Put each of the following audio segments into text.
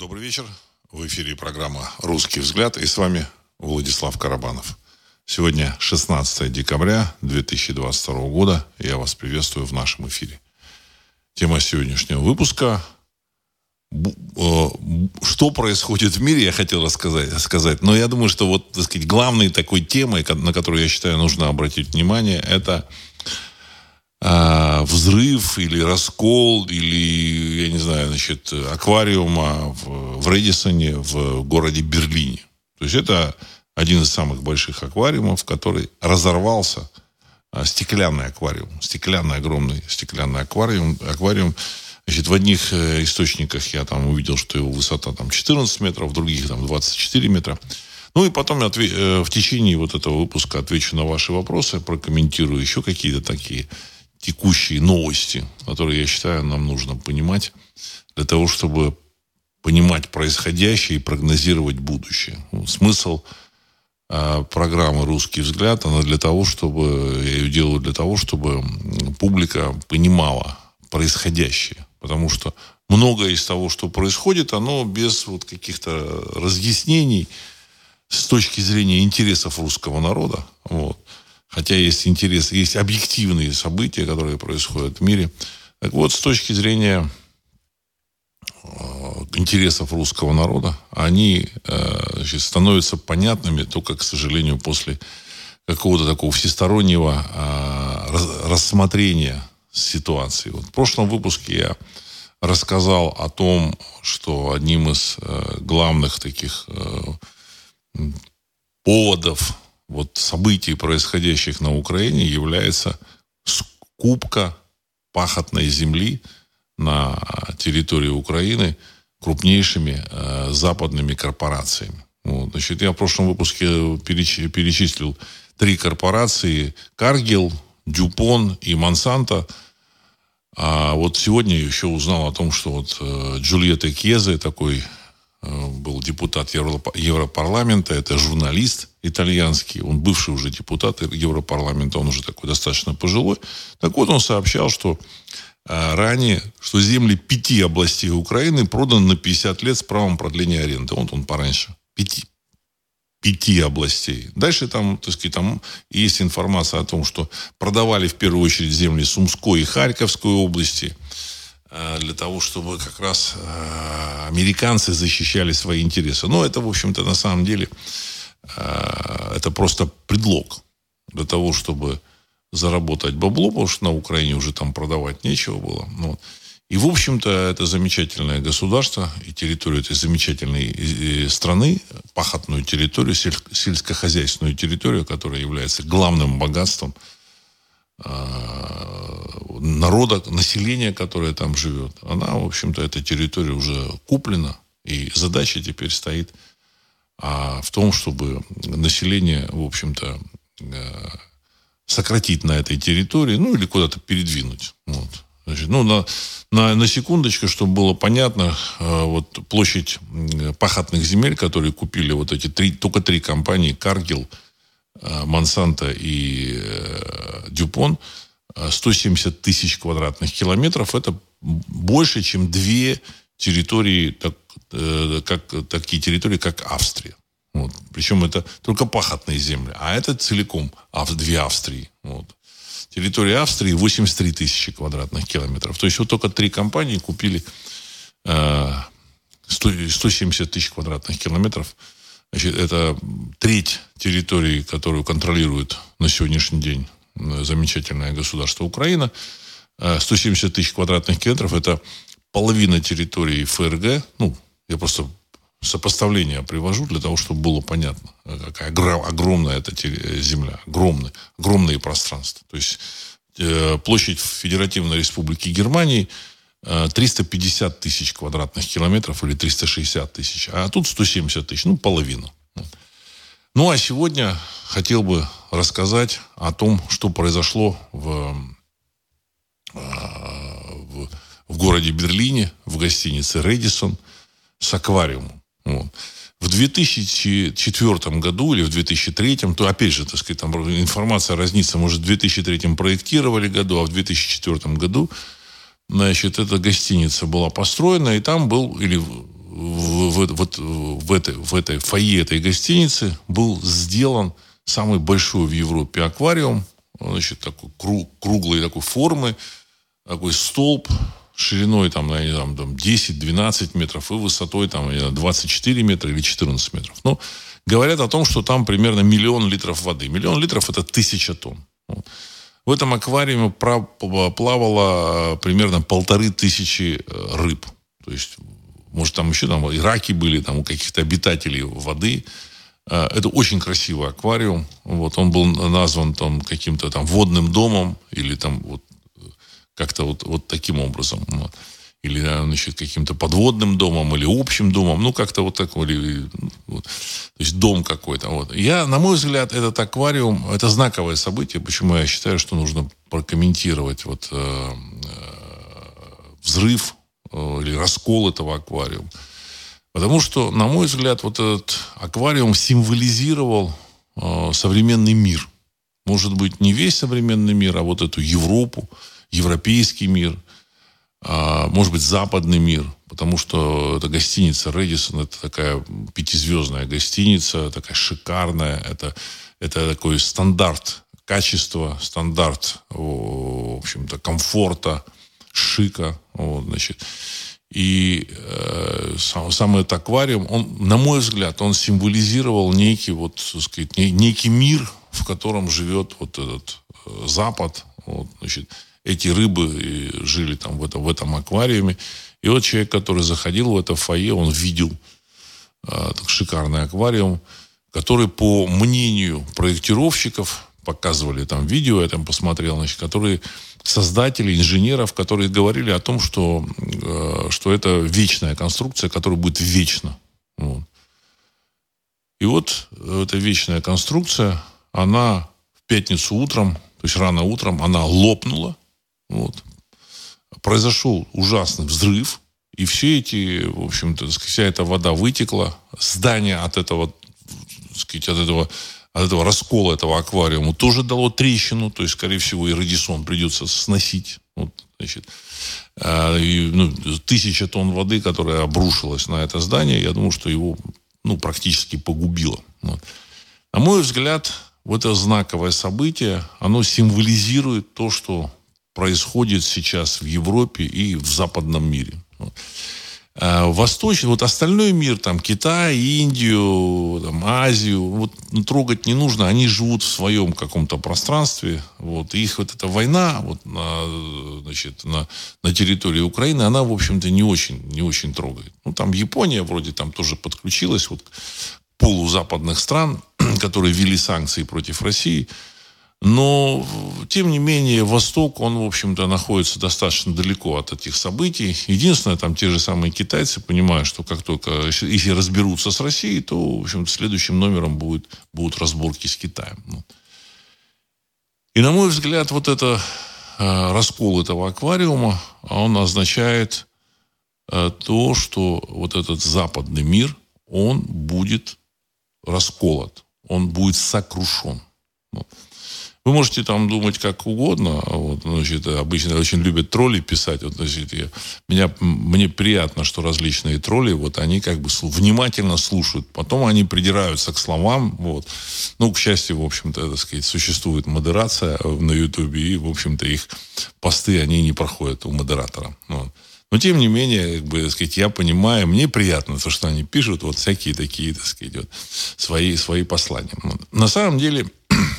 Добрый вечер. В эфире программа «Русский взгляд» и с вами Владислав Карабанов. Сегодня 16 декабря 2022 года. Я вас приветствую в нашем эфире. Тема сегодняшнего выпуска э, что происходит в мире, я хотел рассказать, сказать. Но я думаю, что вот, так сказать, главной такой темой, на которую, я считаю, нужно обратить внимание, это э, взрыв или раскол, или, я не знаю, значит, аквариума в, в Редисоне в городе Берлине. То есть это один из самых больших аквариумов, который разорвался, э, стеклянный аквариум, стеклянный огромный стеклянный аквариум, аквариум Значит, в одних э, источниках я там увидел, что его высота там 14 метров, в других там 24 метра. Ну и потом э, в течение вот этого выпуска отвечу на ваши вопросы, прокомментирую еще какие-то такие текущие новости, которые, я считаю, нам нужно понимать для того, чтобы понимать происходящее и прогнозировать будущее. Ну, смысл э, программы «Русский взгляд», она для того, чтобы, я ее делаю для того, чтобы публика понимала происходящее. Потому что многое из того, что происходит, оно без вот каких-то разъяснений с точки зрения интересов русского народа. Вот. Хотя есть интерес, есть объективные события, которые происходят в мире. Так вот, с точки зрения э, интересов русского народа, они э, значит, становятся понятными только, к сожалению, после какого-то такого всестороннего э, рассмотрения ситуации. Вот в прошлом выпуске я рассказал о том, что одним из главных таких поводов вот событий, происходящих на Украине, является скупка пахотной земли на территории Украины крупнейшими э, западными корпорациями. Вот, значит, я в прошлом выпуске перечислил три корпорации. Каргил, Дюпон и Монсанто. А вот сегодня еще узнал о том, что вот э, Джульетта Кезе, такой Э, был депутат Европарламента, это журналист итальянский, он бывший уже депутат Европарламента, он уже такой достаточно пожилой. Так вот, он сообщал, что э, ранее, что земли пяти областей Украины проданы на 50 лет с правом продления аренды. Вот он пораньше. Пяти. Пяти областей. Дальше там, так сказать, там есть информация о том, что продавали в первую очередь земли Сумской и Харьковской области – Э, для того, чтобы как раз э, американцы защищали свои интересы. Но это, в общем-то, на самом деле, это просто предлог для того, чтобы заработать бабло, потому что на Украине уже там продавать нечего было. Ну, и, в общем-то, это замечательное государство и территорию этой замечательной страны, пахотную территорию, сельскохозяйственную территорию, которая является главным богатством народа, населения, которое там живет, она, в общем-то, эта территория уже куплена, и задача теперь стоит а, в том, чтобы население, в общем-то, э, сократить на этой территории, ну, или куда-то передвинуть. Вот. Значит, ну, на, на, на секундочку, чтобы было понятно, э, вот площадь пахотных земель, которые купили вот эти три, только три компании, Каргил, э, и Дюпон, 170 тысяч квадратных километров. Это больше, чем две территории, так, э, как, такие территории, как Австрия. Вот. Причем это только пахотные земли. А это целиком две Австрии. Вот. Территория Австрии 83 тысячи квадратных километров. То есть вот только три компании купили э, 100, 170 тысяч квадратных километров. Значит, это треть территории, которую контролирует на сегодняшний день замечательное государство Украина. 170 э, тысяч квадратных километров – это половина территории ФРГ. Ну, я просто сопоставление привожу для того, чтобы было понятно, э, какая огромная эта земля, огромные, огромные пространства. То есть э, площадь Федеративной Республики Германии 350 тысяч квадратных километров или 360 тысяч, а тут 170 тысяч, ну, половина. Ну, а сегодня хотел бы рассказать о том, что произошло в, в, в городе Берлине, в гостинице «Редисон» с аквариумом. Вот. В 2004 году или в 2003, то опять же, так сказать, там информация разнится, может, в 2003 проектировали году, а в 2004 году, значит, эта гостиница была построена, и там был, или в, в, вот в этой, в этой фойе этой гостиницы был сделан самый большой в Европе аквариум, значит, такой круг, круглой такой формы, такой столб шириной там, я не знаю, там 10-12 метров и высотой там 24 метра или 14 метров. Ну, говорят о том, что там примерно миллион литров воды. Миллион литров это тысяча тонн. В этом аквариуме плавало примерно полторы тысячи э, рыб. То есть, может, там еще там и раки были, там у каких-то обитателей воды. Э, это очень красивый аквариум. Вот он был назван там каким-то там водным домом или там вот как-то вот, вот таким образом. Вот. Или значит, каким-то подводным домом, или общим домом. Ну, как-то вот такой. Или, вот. То есть дом какой-то. Вот. Я, на мой взгляд, этот аквариум, это знаковое событие. Почему я считаю, что нужно прокомментировать вот, э, э, взрыв э, или раскол этого аквариума. Потому что, на мой взгляд, вот этот аквариум символизировал э, современный мир. Может быть, не весь современный мир, а вот эту Европу, европейский мир, э, может быть, западный мир. Потому что эта гостиница Редисон, это такая пятизвездная гостиница, такая шикарная. Это, это такой стандарт качества, стандарт, в общем-то, комфорта, шика. Вот, значит. И э, сам, сам этот аквариум, он, на мой взгляд, он символизировал некий, вот, так сказать, некий мир, в котором живет вот этот э, Запад. Вот, значит, эти рыбы жили там в, это, в этом аквариуме. И вот человек, который заходил в это фойе, он видел э, шикарный аквариум, который, по мнению проектировщиков, показывали там видео, я там посмотрел, значит, которые создателей, инженеров, которые говорили о том, что, э, что это вечная конструкция, которая будет вечно. Вот. И вот эта вечная конструкция, она в пятницу утром, то есть рано утром, она лопнула. Вот. Произошел ужасный взрыв, и все эти, в общем-то, вся эта вода вытекла. Здание от этого, сказать, от этого от этого раскола этого аквариума тоже дало трещину, то есть, скорее всего, и радисон придется сносить. Вот, значит, э, и, ну, тысяча тонн воды, которая обрушилась на это здание, я думаю, что его ну, практически погубило. Вот. На мой взгляд, вот это знаковое событие, оно символизирует то, что происходит сейчас в Европе и в западном мире. Э, восточный, вот остальной мир, там, Китай, Индию, там, Азию, вот, ну, трогать не нужно, они живут в своем каком-то пространстве, вот, их вот эта война, вот, на, значит, на, на территории Украины, она, в общем-то, не очень, не очень трогает. Ну, там Япония вроде там тоже подключилась, вот, полузападных стран, которые ввели санкции против России, но, тем не менее, Восток, он, в общем-то, находится достаточно далеко от этих событий. Единственное, там те же самые китайцы понимают, что как только, если разберутся с Россией, то, в общем следующим номером будет, будут разборки с Китаем. Ну. И, на мой взгляд, вот это э, раскол этого аквариума, он означает э, то, что вот этот западный мир, он будет расколот, он будет сокрушен. Ну. Вы можете там думать как угодно. Вот, значит, обычно очень любят тролли писать. Вот, значит, я, меня, мне приятно, что различные тролли, вот они как бы внимательно слушают. Потом они придираются к словам. Вот. Ну, к счастью, в общем-то, так сказать, существует модерация на Ютубе, и, в общем-то, их посты, они не проходят у модератора. Вот. Но, тем не менее, как бы, так сказать, я понимаю, мне приятно то, что они пишут, вот всякие такие, так сказать, вот, свои, свои послания. Вот. На самом деле,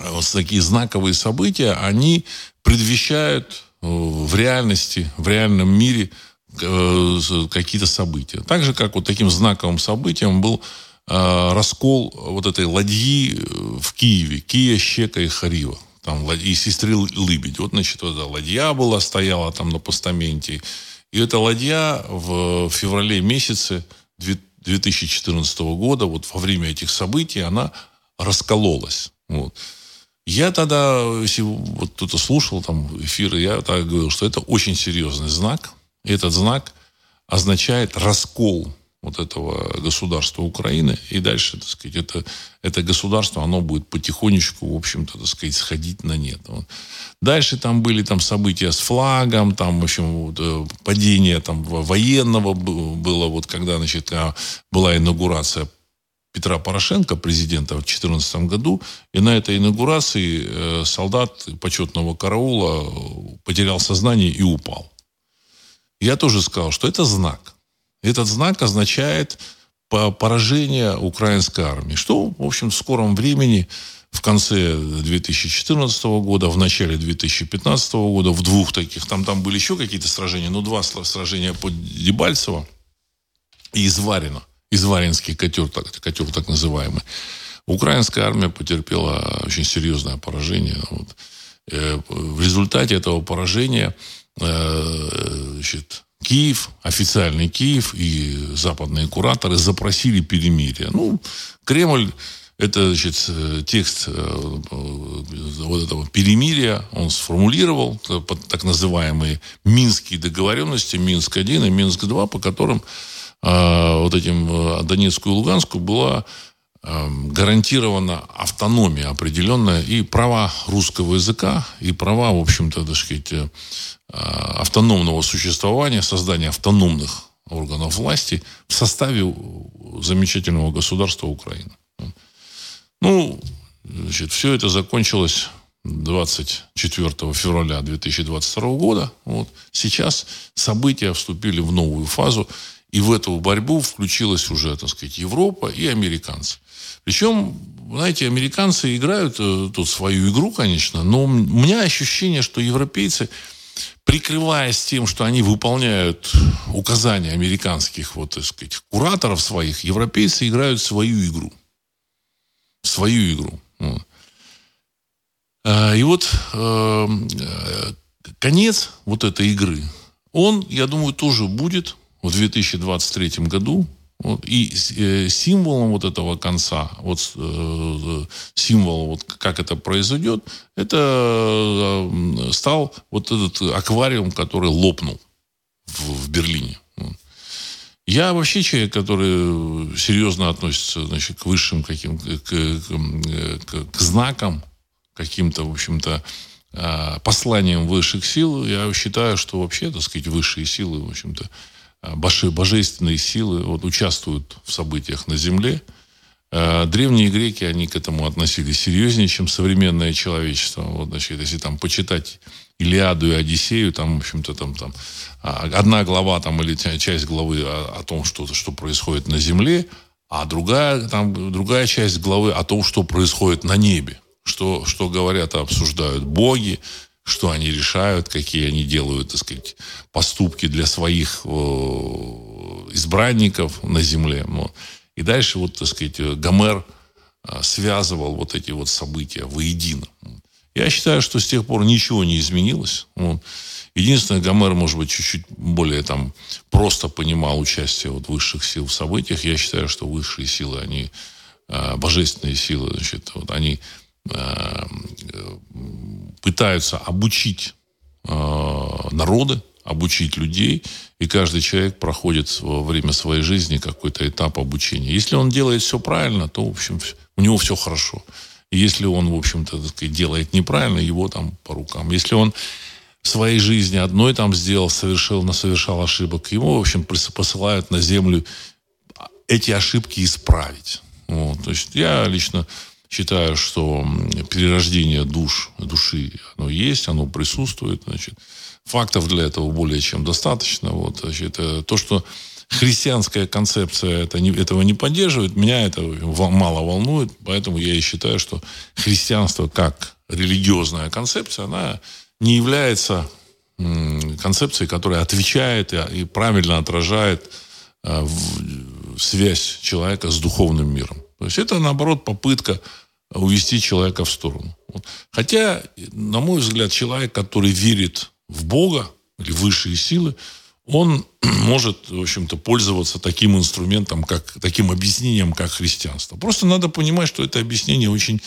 вот такие знаковые события, они предвещают э, в реальности, в реальном мире э, какие-то события. Так же, как вот таким знаковым событием был э, раскол вот этой ладьи в Киеве, Кия, Щека и Харива. Там, и сестры Лыбедь. Вот, значит, вот эта ладья была, стояла там на постаменте. И эта ладья в феврале месяце 2014 года, вот во время этих событий, она раскололась. Вот. Я тогда, если вот кто-то слушал там эфиры, я тогда говорил, что это очень серьезный знак. И этот знак означает раскол вот этого государства Украины. И дальше, так сказать, это, это государство, оно будет потихонечку, в общем-то, так сказать, сходить на нет. Вот. Дальше там были там события с флагом, там, в общем, вот, э, падение там военного было, вот когда, значит, а, была инаугурация Петра Порошенко, президента, в 2014 году. И на этой инаугурации э, солдат почетного караула потерял сознание и упал. Я тоже сказал, что это знак. Этот знак означает поражение украинской армии, что, в общем, в скором времени, в конце 2014 года, в начале 2015 года, в двух таких, там, там были еще какие-то сражения, но два сражения под Дебальцево и Изварина, Изваринский котел, так, котел так называемый. Украинская армия потерпела очень серьезное поражение. Вот. Э, в результате этого поражения э, значит, Киев, официальный Киев и западные кураторы запросили перемирие. Ну, Кремль это, значит, текст э, вот этого перемирия он сформулировал так называемые Минские договоренности, Минск-1 и Минск-2, по которым вот этим э, Донецку и Луганску была э, гарантирована автономия определенная и права русского языка, и права, в общем-то, так сказать, Э, автономного существования, создания автономных органов власти в составе замечательного государства Украины. Ну, значит, все это закончилось 24 февраля 2022 года. Вот. Сейчас события вступили в новую фазу, и в эту борьбу включилась уже, так сказать, Европа и американцы. Причем, знаете, американцы играют э, тут свою игру, конечно, но у меня ощущение, что европейцы – прикрываясь тем, что они выполняют указания американских, вот, так сказать, кураторов своих, европейцы играют свою игру. Свою игру. А, и вот э, конец вот этой игры, он, я думаю, тоже будет в 2023 году. И э, символом вот этого конца, вот э, символ, вот как это произойдет, это э, стал вот этот аквариум, который лопнул в, в Берлине. Я вообще человек, который серьезно относится значит, к высшим каким к, к, к, знакам, каким-то, в общем-то, посланиям высших сил. Я считаю, что вообще, так сказать, высшие силы, в общем-то, Э, божественные силы вот, участвуют в событиях на Земле. Э, древние греки, они к этому относились серьезнее, чем современное человечество. Вот, значит, если там почитать Илиаду и Одиссею, там, в общем-то, там, там а, одна глава там, или часть главы о, о том, что, что происходит на Земле, а другая, там, другая часть главы о том, что происходит на небе. Что, что говорят и обсуждают боги, что они решают, какие они делают, так сказать, поступки для своих э, избранников на земле. И дальше, вот, так сказать, Гомер э, связывал вот эти вот события воедино. Я считаю, что с тех пор ничего не изменилось. Единственное, Гомер, может быть, чуть-чуть более там просто понимал участие вот высших сил в событиях. Я считаю, что высшие силы, они, э, божественные силы, значит, вот они пытаются обучить э, народы, обучить людей, и каждый человек проходит во время своей жизни какой-то этап обучения. Если он делает все правильно, то, в общем, у него все хорошо. Если он, в общем-то, делает неправильно, его там по рукам. Если он в своей жизни одной там сделал, совершил, совершал ошибок, его, в общем, посылают на землю эти ошибки исправить. Вот. То есть я лично считаю, что перерождение душ, души, оно есть, оно присутствует. Значит, фактов для этого более чем достаточно. Вот, значит, э, то, что христианская концепция это не, этого не поддерживает, меня это мало волнует, поэтому я и считаю, что христианство как религиозная концепция, она не является концепцией, которая отвечает и правильно отражает э, связь человека с духовным миром. То есть это, наоборот, попытка увести человека в сторону. Хотя, на мой взгляд, человек, который верит в Бога или высшие силы, он может, в общем-то, пользоваться таким инструментом, как, таким объяснением, как христианство. Просто надо понимать, что это объяснение очень,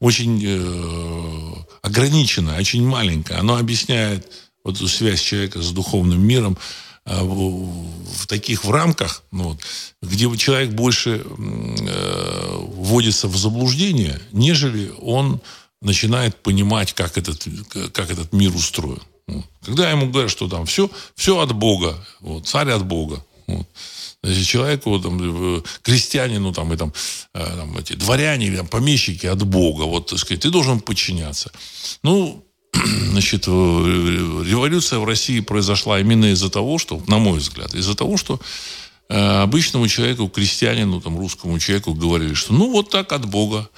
очень э, ограниченное, очень маленькое. Оно объясняет вот эту связь человека с духовным миром в, в таких в рамках, ну, вот, где человек больше э, вводится в заблуждение, нежели он начинает понимать, как этот, как этот мир устроен. Вот. Когда ему говорят, что там все, все от Бога, вот, царь от Бога. Вот. Значит, человеку, там, крестьянину там, и там, э, там, эти дворяне там, помещики от Бога, вот, так сказать, ты должен подчиняться. Ну, значит, революция в России произошла именно из-за того, что, на мой взгляд, из-за того, что э, обычному человеку, крестьянину, там, русскому человеку говорили, что ну вот так от Бога.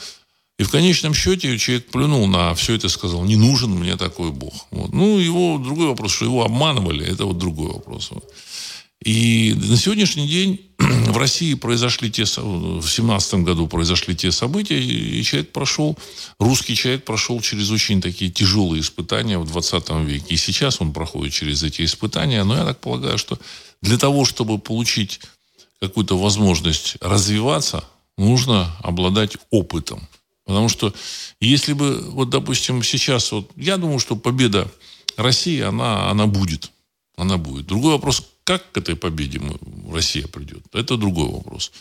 И в конечном счете человек плюнул на все это и сказал, не нужен мне такой Бог. Вот. Ну, его другой вопрос, что его обманывали, это вот другой вопрос. И на сегодняшний день в России произошли те, в семнадцатом году произошли те события, и человек прошел, русский человек прошел через очень такие тяжелые испытания в 20 веке. И сейчас он проходит через эти испытания. Но я так полагаю, что для того, чтобы получить какую-то возможность развиваться, нужно обладать опытом. Потому что если бы, вот, допустим, сейчас, вот, я думаю, что победа России, она, она будет. Она будет. Другой вопрос, как к этой победе Россия придет, это другой вопрос.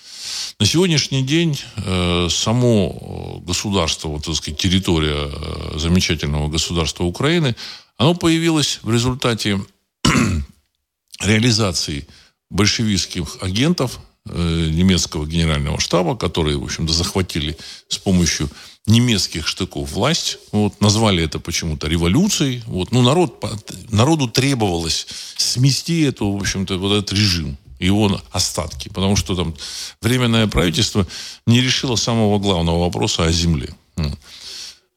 На сегодняшний день э, само государство, вот, так сказать, территория э, замечательного государства Украины, оно появилось в результате реализации большевистских агентов э, немецкого генерального штаба, которые, в общем-то, захватили с помощью немецких штыков власть. Вот, назвали это почему-то революцией. Вот, ну, народ, народу требовалось смести эту, в общем-то, вот этот режим его остатки, потому что там временное правительство не решило самого главного вопроса о земле.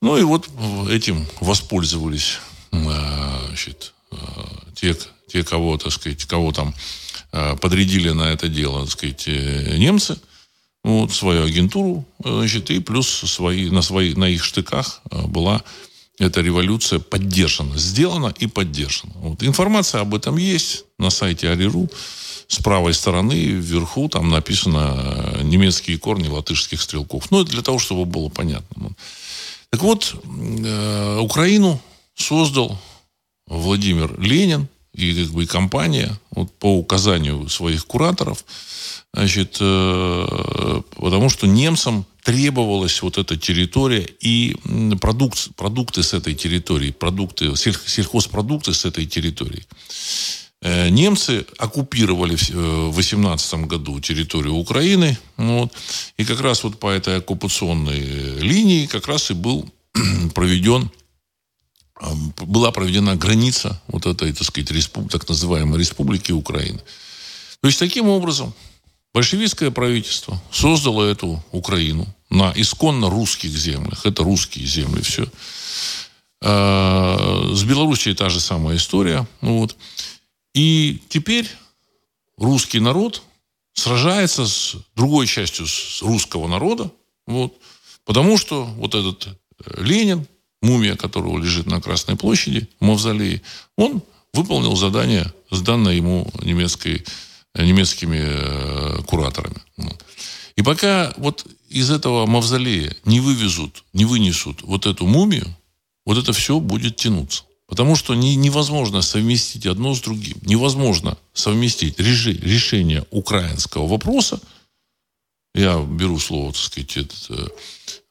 Ну и вот этим воспользовались значит, те, те, кого, так сказать, кого там подрядили на это дело, так сказать, э, немцы – вот, свою агентуру, значит, и плюс свои, на, свои, на их штыках э, была эта революция поддержана, сделана и поддержана. Вот. Информация об этом есть на сайте Ариру. С правой стороны вверху там написано э, немецкие корни латышских стрелков. Ну, это для того, чтобы было понятно. Так вот, э, Украину создал Владимир Ленин и как бы и компания вот, по указанию своих кураторов – Значит, э, потому что немцам требовалась вот эта территория и продукт, продукты с этой территории, продукты, сельхозпродукты с этой территории. Э, немцы оккупировали в 18 э, году территорию Украины, вот, и как раз вот по этой оккупационной линии как раз и был проведен была проведена граница вот этой, так сказать, респуб, так называемой республики Украины. То есть, таким образом, Большевистское правительство создало эту Украину на исконно русских землях. Это русские земли, все. А, с Белоруссией та же самая история. Вот. И теперь русский народ сражается с другой частью русского народа, вот, потому что вот этот Ленин, мумия которого лежит на Красной площади, в мавзолее, он выполнил задание, сданное ему немецкой немецкими э, кураторами. И пока вот из этого мавзолея не вывезут, не вынесут вот эту мумию, вот это все будет тянуться. Потому что не, невозможно совместить одно с другим. Невозможно совместить реши, решение украинского вопроса. Я беру слово, так сказать, этот, э,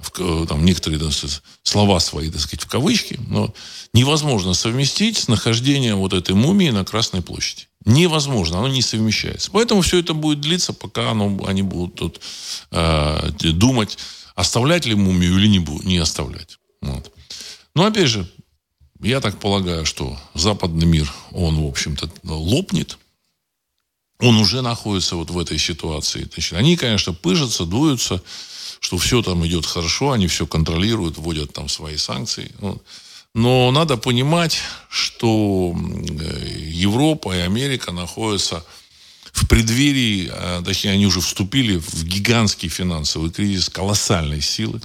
в, там, некоторые так сказать, слова свои, так сказать, в кавычки. Но невозможно совместить с нахождением вот этой мумии на Красной площади. Невозможно, оно не совмещается. Поэтому все это будет длиться, пока оно, они будут тут э, думать, оставлять ли мумию или не, не оставлять. Вот. Но опять же, я так полагаю, что западный мир, он, в общем-то, лопнет. Он уже находится вот в этой ситуации. Они, конечно, пыжатся, дуются, что все там идет хорошо, они все контролируют, вводят там свои санкции. Вот. Но надо понимать, что Европа и Америка находятся в преддверии, а, точнее, они уже вступили в гигантский финансовый кризис колоссальной силы.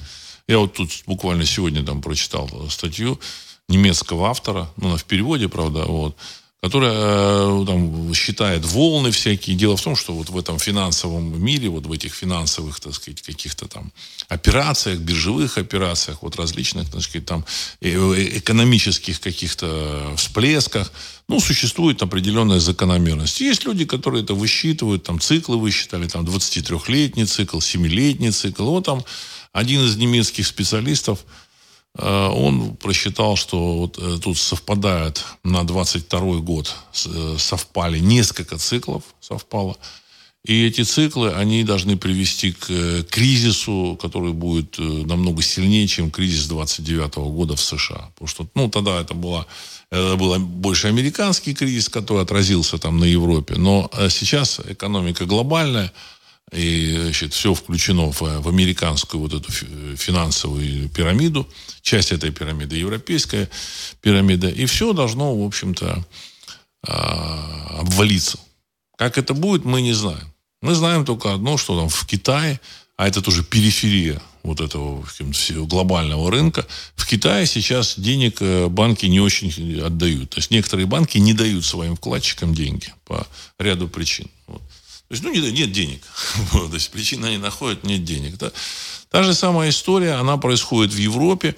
Я вот тут буквально сегодня там прочитал статью немецкого автора, ну, она в переводе, правда, вот, которая э, там, считает волны всякие. Дело в том, что вот в этом финансовом мире, вот в этих финансовых, так сказать, каких-то там операциях, биржевых операциях, вот различных, так сказать, там э, э, экономических каких-то всплесках, ну, существует определенная закономерность. Есть люди, которые это высчитывают, там циклы высчитали, там 23-летний цикл, 7-летний цикл. Вот там один из немецких специалистов, он просчитал, что вот э, тут совпадает на 22 год, э, совпали несколько циклов, совпало. И эти циклы, они должны привести к кризису, который будет намного сильнее, чем кризис 29 года в США. Потому что, ну, тогда это была это был больше американский кризис, который отразился там на Европе. Но сейчас экономика глобальная, и значит, все включено в, в американскую вот эту финансовую пирамиду. Часть этой пирамиды европейская пирамида. И все должно, в общем-то, а, обвалиться. Как это будет, мы не знаем. Мы знаем только одно, что там в Китае, а это тоже периферия вот этого глобального рынка, в Китае сейчас денег э, банки не очень отдают. То есть некоторые банки не дают своим вкладчикам деньги по ряду причин. Вот. То есть, ну, нет, нет денег. То есть, причина они находят, нет денег. Да? Та же самая история, она происходит в Европе.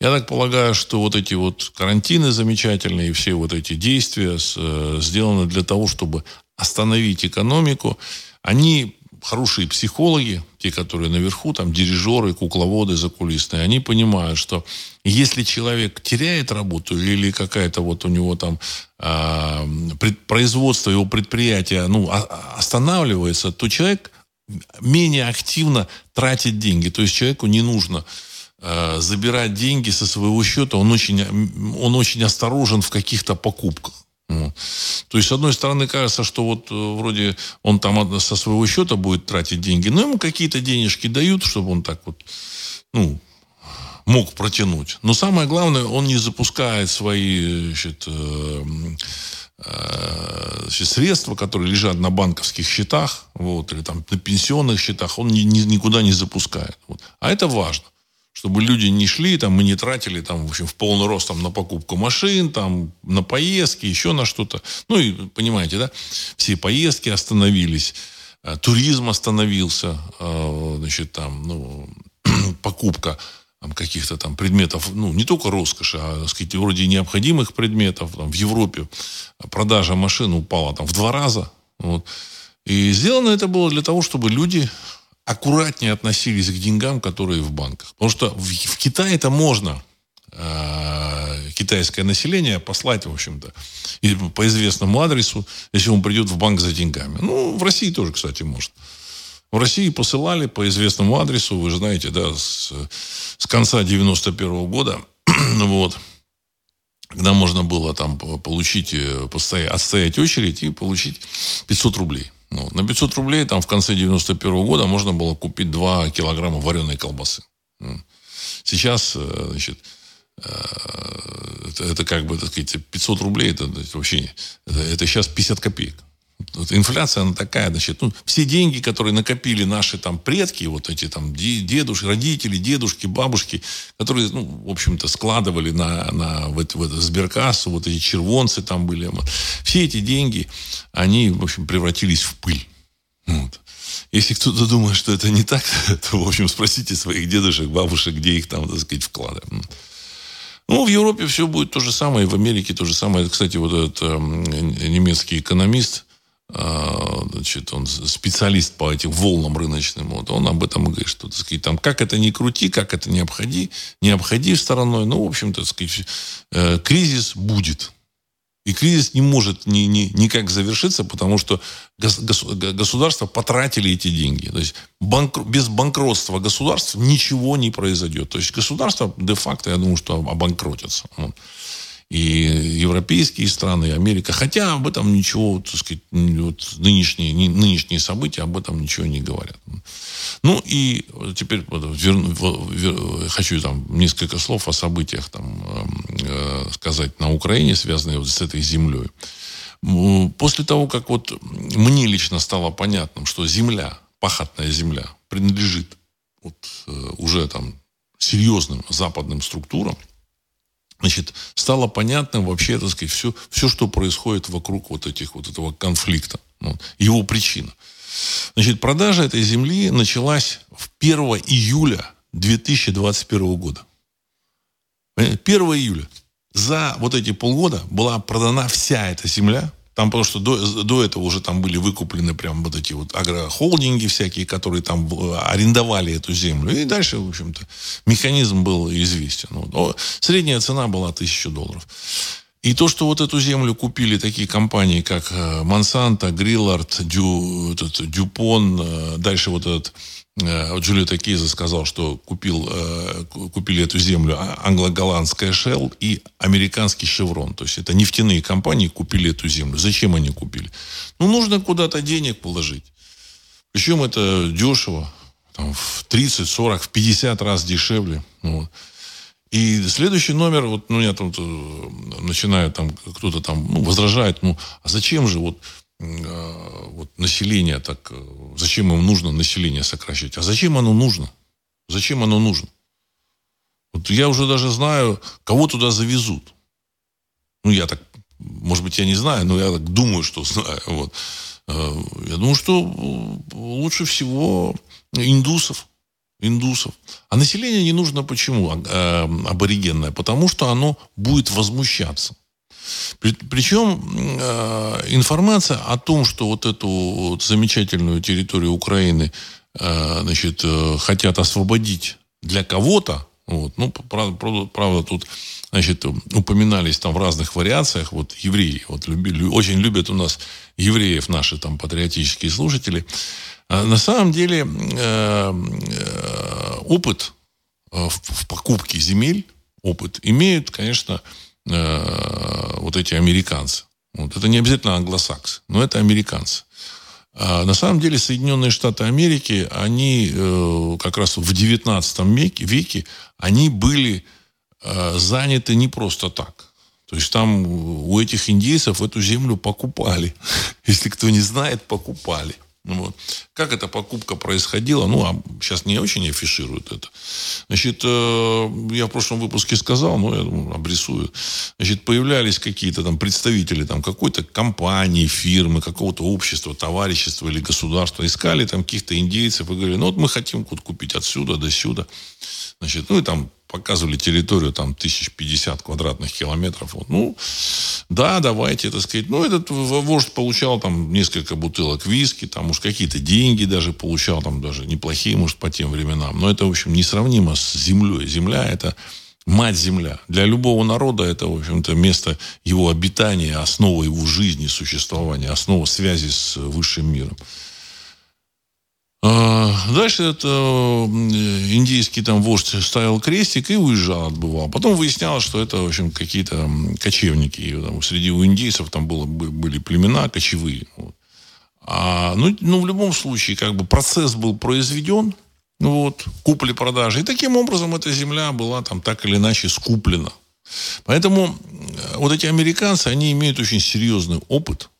Я так полагаю, что вот эти вот карантины замечательные, все вот эти действия э, сделаны для того, чтобы остановить экономику. Они хорошие психологи, те, которые наверху, там, дирижеры, кукловоды закулисные, они понимают, что если человек теряет работу или какая-то вот у него там э, производство его предприятия ну, а, останавливается, то человек менее активно тратит деньги. То есть человеку не нужно э, забирать деньги со своего счета, он очень, он очень осторожен в каких-то покупках. То есть, с одной стороны, кажется, что вот э, вроде он там со своего счета будет тратить деньги, но ему какие-то денежки дают, чтобы он так вот, ну, мог протянуть. Но самое главное, он не запускает свои значит, э, э, средства, которые лежат на банковских счетах, вот, или там на пенсионных счетах, он ни, ни, никуда не запускает. Вот. А это важно чтобы люди не шли, там, мы не тратили, там, в общем, в полный рост там, на покупку машин, там, на поездки, еще на что-то. Ну, и, понимаете, да, все поездки остановились, э, туризм остановился, э, значит, там, ну, покупка каких-то там предметов, ну, не только роскоши, а, так сказать, вроде необходимых предметов. Там, в Европе продажа машин упала там в два раза. Вот. И сделано это было для того, чтобы люди аккуратнее относились к деньгам, которые в банках. Потому что в, в Китае это можно э, китайское население послать, в общем-то, по известному адресу, если он придет в банк за деньгами. Ну, в России тоже, кстати, может. В России посылали по известному адресу, вы же знаете, да, с, с конца 91 -го года, вот, когда можно было там получить, э, отстоять очередь и получить 500 рублей. Ну, на 500 рублей там в конце 91 -го года можно было купить 2 килограмма вареной колбасы. Сейчас, э, значит, э, это, это как бы, так сказать, 500 рублей, это, это вообще, это, это сейчас 50 копеек. Вот инфляция, она такая, значит, ну, все деньги, которые накопили наши там предки, вот эти там дедушки, родители, дедушки, бабушки, которые, ну, в общем-то, складывали на, на в, в эту сберкассу, вот эти червонцы там были. Все эти деньги, они, в общем, превратились в пыль. Вот. Если кто-то думает, что это не так, то, в общем, спросите своих дедушек, бабушек, где их там, так сказать, вкладывают. Ну, в Европе все будет то же самое, в Америке то же самое. Кстати, вот этот э, немецкий экономист, значит, он специалист по этим волнам рыночным, вот, он об этом говорит, что, так сказать, там, как это не крути, как это не обходи, не обходи стороной, ну, в общем-то, сказать, э, кризис будет. И кризис не может ни, ни, никак завершиться, потому что гос, гос, государства потратили эти деньги. То есть банкр, без банкротства государств ничего не произойдет. То есть государство де-факто, я думаю, что обанкротится. Вот и европейские страны, и Америка. Хотя об этом ничего, так сказать, вот нынешние, нынешние события об этом ничего не говорят. Ну и теперь верну, хочу там несколько слов о событиях там э, сказать на Украине, связанные вот с этой землей. После того, как вот мне лично стало понятным, что земля, пахотная земля, принадлежит вот, э, уже там серьезным западным структурам, значит, стало понятным вообще, так сказать, все, все, что происходит вокруг вот этих вот этого конфликта, вот, его причина. Значит, продажа этой земли началась в 1 июля 2021 года. 1 июля. За вот эти полгода была продана вся эта земля там потому что до, до этого уже там были выкуплены прям вот эти вот агрохолдинги всякие, которые там арендовали эту землю. И дальше, в общем-то, механизм был известен. Вот. Средняя цена была тысяча долларов. И то, что вот эту землю купили такие компании, как Монсанто, Гриллард, Дю, Дюпон, э, дальше вот этот Э, Джульетта Кейза сказал, что купил, э, купили эту землю а, англо-голландская Shell и американский Chevron. То есть это нефтяные компании купили эту землю. Зачем они купили? Ну, нужно куда-то денег положить. Причем это дешево. Там, в 30, 40, в 50 раз дешевле. Ну, вот. И следующий номер, вот, ну, я тут э, начинаю там, кто-то там, ну, возражает, ну, а зачем же вот вот население так, э, зачем им нужно население сокращать? А зачем оно нужно? Зачем оно нужно? Вот я уже даже знаю, кого туда завезут. Ну, я так, может быть, я не знаю, но я так думаю, что знаю. Вот. Э, я думаю, что лучше всего индусов. Индусов. А население не нужно почему аборигенное? Потому что оно будет возмущаться. Причем э, информация о том, что вот эту вот замечательную территорию Украины э, значит, э, хотят освободить для кого-то, вот, ну, правда, правда, тут значит, упоминались там в разных вариациях, вот евреи, вот любили, очень любят у нас евреев наши там патриотические слушатели. А на самом деле э, опыт в, в покупке земель, опыт имеют, конечно, э, вот эти американцы. Вот. Это не обязательно англосаксы, но это американцы. А на самом деле Соединенные Штаты Америки, они э, как раз в 19 веке, веке они были э, заняты не просто так. То есть там у этих индейцев эту землю покупали. Если кто не знает, покупали. Ну вот. Как эта покупка происходила, ну, а сейчас не очень афишируют это. Значит, э, я в прошлом выпуске сказал, но я думаю, обрисую. Значит, появлялись какие-то там представители там, какой-то компании, фирмы, какого-то общества, товарищества или государства. Искали там каких-то индейцев и говорили, ну, вот мы хотим купить отсюда до сюда. Значит, ну, и там показывали территорию там 1050 квадратных километров. Вот. Ну, да, давайте, так сказать. Ну, этот вождь получал там несколько бутылок виски, там, может, какие-то деньги даже получал, там, даже неплохие, может, по тем временам. Но это, в общем, несравнимо с землей. Земля – это мать-земля. Для любого народа это, в общем-то, место его обитания, основа его жизни, существования, основа связи с высшим миром. А, дальше это индийский там вождь ставил крестик и уезжал, отбывал. Потом выяснялось, что это, в общем, какие-то кочевники. Там, среди у индейцев там было, были племена кочевые. Вот. А, ну, ну, в любом случае, как бы процесс был произведен, вот, купли-продажи. И таким образом эта земля была там так или иначе скуплена. Поэтому э, вот эти американцы, они имеют очень серьезный опыт – Э,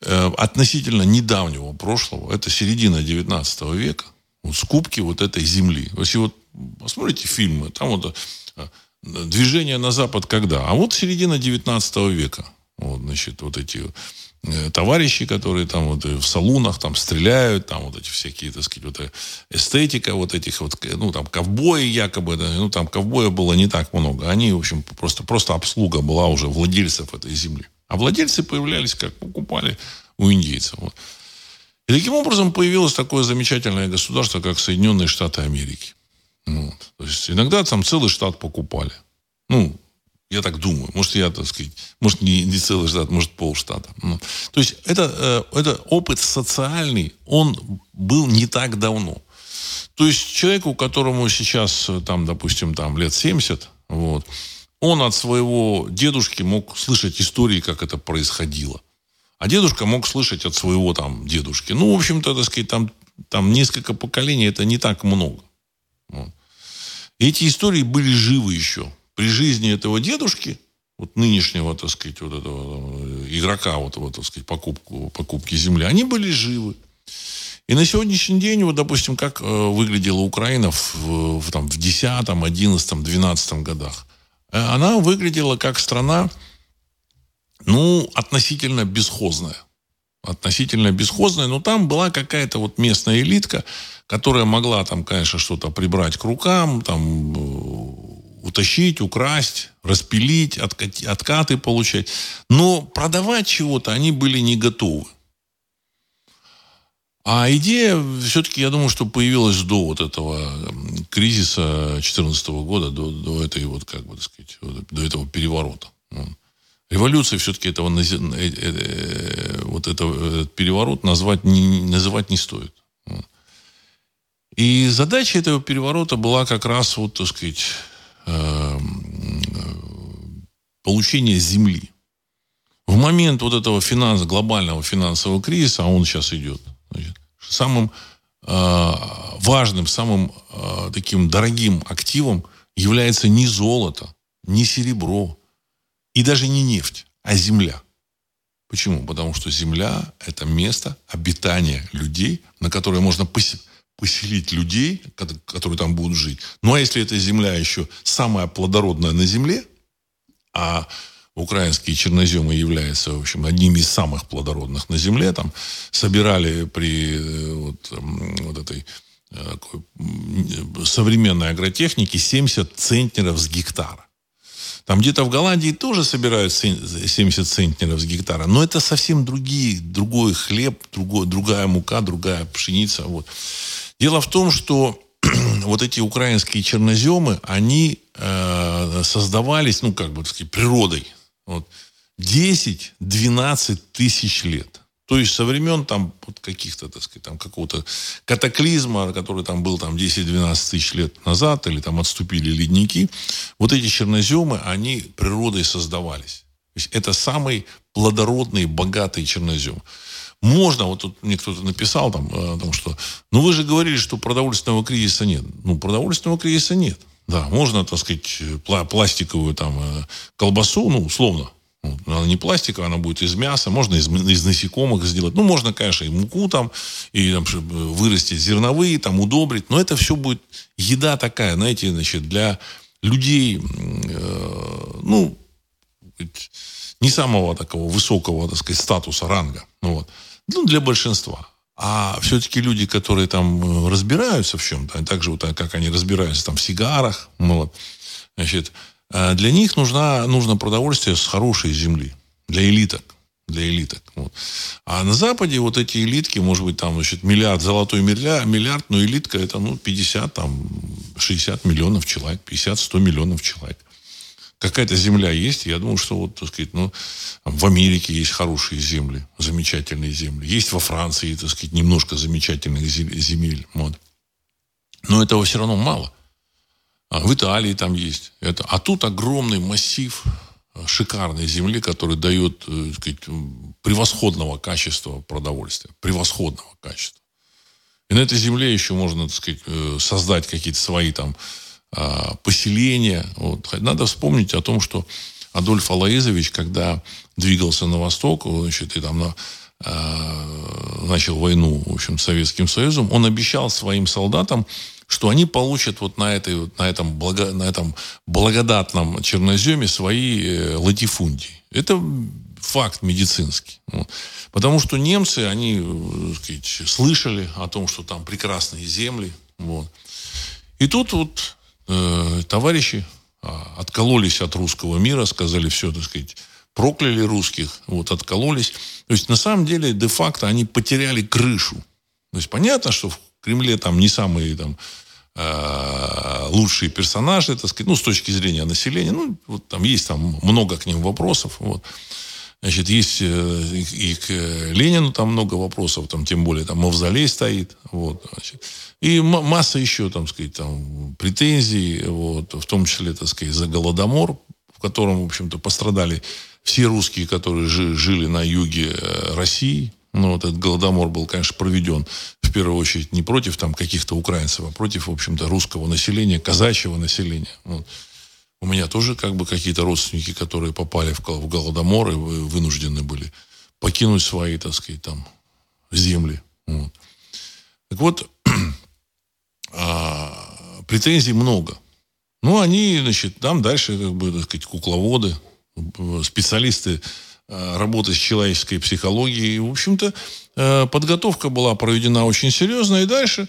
относительно недавнего прошлого, это середина 19 века, вот скупки вот этой земли. Если вот посмотрите фильмы, там вот э, движение на Запад когда? А вот середина 19 века. Вот, значит, вот эти э, товарищи, которые там вот в салунах там стреляют, там вот эти всякие, так сказать, вот эстетика вот этих вот, ну, там, ковбои якобы, ну, там ковбоев было не так много. Они, в общем, просто, просто обслуга была уже владельцев этой земли. А владельцы появлялись как? Покупали у индейцев. И таким образом появилось такое замечательное государство, как Соединенные Штаты Америки. Вот. То есть иногда там целый штат покупали. Ну, я так думаю. Может, я, так сказать, может, не, не целый штат, может, полштата. Ну, то есть это, э, это опыт социальный, он был не так давно. То есть человеку, которому сейчас, э, там, допустим, там, лет 70, вот, он от своего дедушки мог слышать истории, как это происходило. А дедушка мог слышать от своего там дедушки. Ну, в общем-то, так сказать, там, там несколько поколений, это не так много. Вот. Эти истории были живы еще. При жизни этого дедушки, вот нынешнего, так сказать, вот этого э, игрока, вот, вот так сказать, покупку, покупки земли, они были живы. И на сегодняшний день, вот, допустим, как э, выглядела Украина в, в, там, в 10, 11, 12 годах. Она выглядела как страна, ну, относительно бесхозная. Относительно бесхозная, но там была какая-то вот местная элитка, которая могла там, конечно, что-то прибрать к рукам, там э, утащить, украсть, распилить, откати, откаты получать. Но продавать чего-то они были не готовы. А идея все-таки, я думаю, что появилась до вот этого кризиса 2014 года, до, до этой вот, как бы, так сказать, до этого переворота. Революция все-таки этого, э, э, э, вот этого, этот переворот назвать не, называть не стоит. И задача этого переворота была как раз, вот, так сказать, получение земли. В момент вот этого финанс, глобального финансового кризиса, а он сейчас идет, значит, самым э, важным, самым э, таким дорогим активом является не золото, не серебро и даже не нефть, а земля. Почему? Потому что земля – это место обитания людей, на которое можно поселить людей, которые там будут жить. Ну, а если эта земля еще самая плодородная на земле, а украинские черноземы являются, в общем, одними из самых плодородных на Земле. Там собирали при э, вот, вот этой э, такой, современной агротехнике 70 центнеров с гектара. Там где-то в Голландии тоже собирают 70 центнеров с гектара, но это совсем другие, другой хлеб, другой, другая мука, другая пшеница. Вот. Дело в том, что вот эти украинские черноземы, они э, создавались, ну, как бы, так сказать, природой. Вот. 10-12 тысяч лет. То есть со времен там вот каких-то, так сказать, там какого-то катаклизма, который там был там 10-12 тысяч лет назад, или там отступили ледники, вот эти черноземы, они природой создавались. То есть это самый плодородный, богатый чернозем. Можно, вот тут мне кто-то написал там, э, о том, что, ну вы же говорили, что продовольственного кризиса нет. Ну, продовольственного кризиса нет. Да, можно, так сказать, пластиковую там э, колбасу, ну, условно, она не пластиковая, она будет из мяса, можно из, из насекомых сделать. Ну, можно, конечно, и муку там, и там, вырастить зерновые, там, удобрить. Но это все будет еда такая, знаете, значит, для людей, э, ну, не самого такого высокого, так сказать, статуса, ранга. Ну, вот. ну для большинства. А все-таки люди, которые там э, разбираются в чем-то, так же вот как они разбираются там в сигарах, ну значит, э, для них нужна, нужно продовольствие с хорошей земли, для элиток для элиток. Вот. А на Западе вот эти элитки, может быть, там, значит, миллиард, золотой миллиард, миллиард, но элитка это, ну, 50, там, 60 миллионов человек, 50-100 миллионов человек какая-то земля есть. Я думаю, что вот, так сказать, ну, в Америке есть хорошие земли, замечательные земли. Есть во Франции, так сказать, немножко замечательных земель. Вот. Но этого все равно мало. А в Италии там есть. Это. А тут огромный массив э, шикарной земли, который дает э, так сказать, превосходного качества продовольствия. Превосходного качества. И на этой земле еще можно, так сказать, э, создать какие-то свои там а, поселения. Вот. Надо вспомнить о том, что Адольф Алаизович, когда двигался на восток, значит, и там на, э, начал войну, в общем, с Советским Союзом, он обещал своим солдатам, что они получат вот на, этой, на, этом, благо, на этом благодатном черноземе свои э, латифундии. Это факт медицинский. Вот. Потому что немцы, они э, сказать, слышали о том, что там прекрасные земли. Вот. И тут вот э, товарищи а, откололись от русского мира, сказали все, так сказать, прокляли русских, вот, откололись. То есть, на самом деле, де-факто они потеряли крышу. То есть, понятно, что в Кремле там не самые там, э, лучшие персонажи, так сказать, ну, с точки зрения населения, ну, вот там есть там много к ним вопросов, вот. Значит, есть э, и к Ленину там много вопросов, там, тем более там мавзолей стоит. Вот, значит. И масса еще, там, сказать, там, претензий, вот, в том числе, так сказать, за Голодомор, в котором, в общем-то, пострадали все русские, которые жили на юге э, России. Ну, вот этот Голодомор был, конечно, проведен в первую очередь не против там каких-то украинцев, а против, в общем-то, русского населения, казачьего населения. Вот. У меня тоже как бы какие-то родственники, которые попали в, в Голодомор и вынуждены были покинуть свои, так сказать, там, земли. Вот. Так вот, а, претензий много. Ну, они, значит, там дальше, как бы, так сказать, кукловоды, специалисты э, работы с человеческой психологией. В общем-то, э, подготовка была проведена очень серьезно. И дальше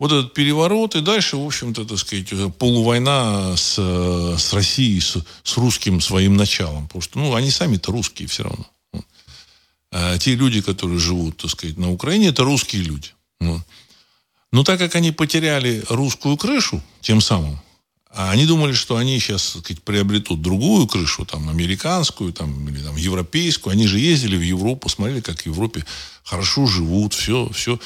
вот этот переворот, и дальше, в общем-то, так сказать, полувойна с, с Россией, с, с русским своим началом. Потому что, ну, они сами-то русские все равно. А те люди, которые живут, так сказать, на Украине, это русские люди. Но так как они потеряли русскую крышу, тем самым, а они думали, что они сейчас так сказать, приобретут другую крышу, там, американскую там, или там, европейскую. Они же ездили в Европу, смотрели, как в Европе хорошо живут, все, все.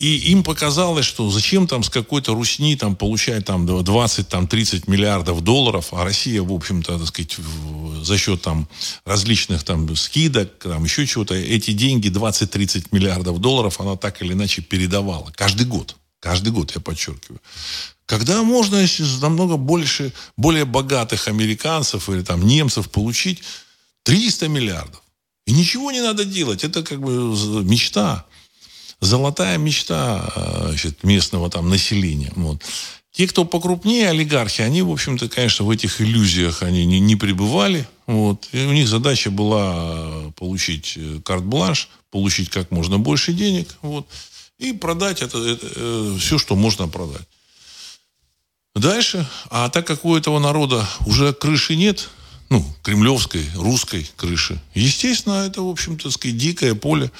И им показалось, что зачем там с какой-то русни там получать там 20-30 миллиардов долларов, а Россия, в общем-то, так сказать, за счет там различных там скидок, там еще чего-то, эти деньги 20-30 миллиардов долларов она так или иначе передавала. Каждый год. Каждый год, я подчеркиваю. Когда можно намного больше, более богатых американцев или там немцев получить 300 миллиардов. И ничего не надо делать. Это как бы мечта. Золотая мечта значит, местного там населения. Вот. Те, кто покрупнее, олигархи, они, в общем-то, конечно, в этих иллюзиях они не, не пребывали. Вот. И у них задача была получить э, карт-бланш, получить как можно больше денег. Вот. И продать это, это э, все, что можно продать. Дальше, а так как у этого народа уже крыши нет, ну, кремлевской, русской крыши, естественно, это, в общем-то, дикое поле.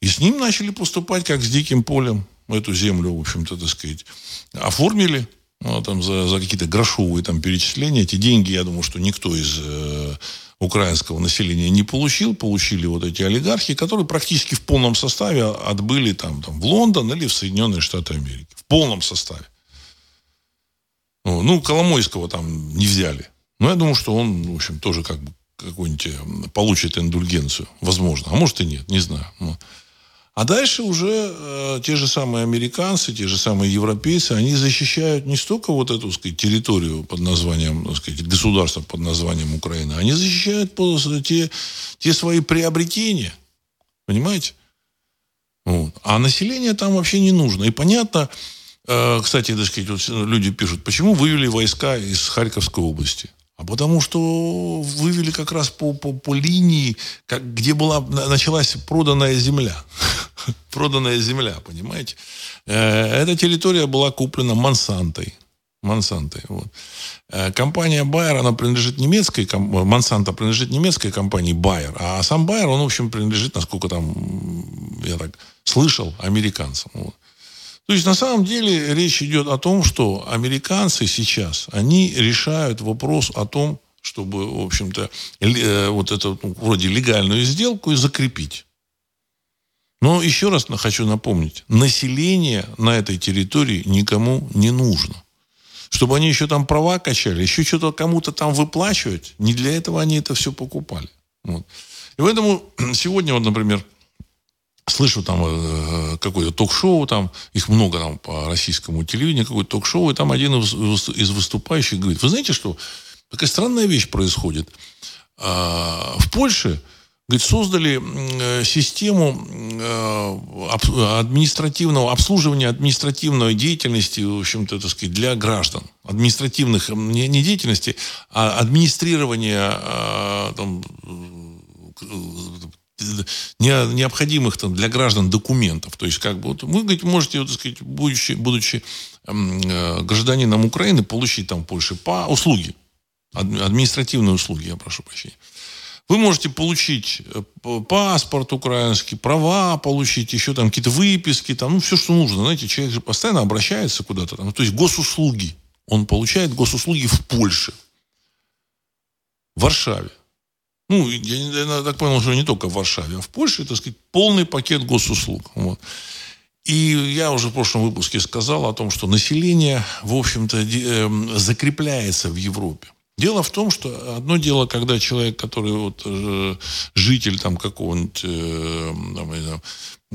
И с ним начали поступать, как с диким полем, эту землю, в общем-то, так сказать, оформили ну, там, за, за какие-то грошовые там, перечисления. Эти деньги, я думаю, что никто из э, украинского населения не получил. Получили вот эти олигархи, которые практически в полном составе отбыли там, там, в Лондон или в Соединенные Штаты Америки. В полном составе. Ну, Коломойского там не взяли. Но я думаю, что он, в общем, тоже как бы какой-нибудь э, получит индульгенцию. Возможно. А может и нет, не знаю. А дальше уже э, те же самые американцы, те же самые европейцы, они защищают не столько вот эту, сказать, территорию под названием, так сказать, государство под названием Украина, они защищают те, те свои приобретения. Понимаете? Вот. А население там вообще не нужно. И понятно, Э, кстати, так сказать, вот люди пишут, почему вывели войска из Харьковской области? А потому что вывели как раз по, по, по линии, как, где была, началась проданная земля. проданная земля, понимаете? Э, эта территория была куплена Монсантой. Монсантой. Вот. Э, компания Байер, она принадлежит немецкой, Монсанто принадлежит немецкой компании Байер, а сам Байер, он, в общем, принадлежит, насколько там, я так слышал, американцам. Вот. То есть на самом деле речь идет о том, что американцы сейчас, они решают вопрос о том, чтобы, в общем-то, э, вот эту ну, вроде легальную сделку закрепить. Но еще раз хочу напомнить, население на этой территории никому не нужно. Чтобы они еще там права качали, еще что-то кому-то там выплачивать, не для этого они это все покупали. Вот. И поэтому сегодня, вот, например, слышу там э, какое-то ток-шоу, там, их много там по российскому телевидению, какое-то ток-шоу, и там один из, выступающих говорит, вы знаете, что такая странная вещь происходит. А, в Польше, говорит, создали э, систему э, административного обслуживания административной деятельности, в общем-то, так сказать, для граждан. Административных, не, не деятельности, а администрирования там, необходимых там, для граждан документов. То есть, как бы, вот вы говорите, можете, вот, так сказать, будучи, будучи э, гражданином Украины, получить там в Польше по услуги, административные услуги, я прошу прощения. Вы можете получить э, паспорт украинский, права получить, еще там какие-то выписки, там, ну, все, что нужно. Знаете, человек же постоянно обращается куда-то. Там, то есть госуслуги. Он получает госуслуги в Польше, в Варшаве. Ну, я, я так понял, что не только в Варшаве, а в Польше, так сказать, полный пакет госуслуг. Вот. И я уже в прошлом выпуске сказал о том, что население, в общем-то, эм, закрепляется в Европе. Дело в том, что одно дело, когда человек, который вот э, житель там какого-нибудь э,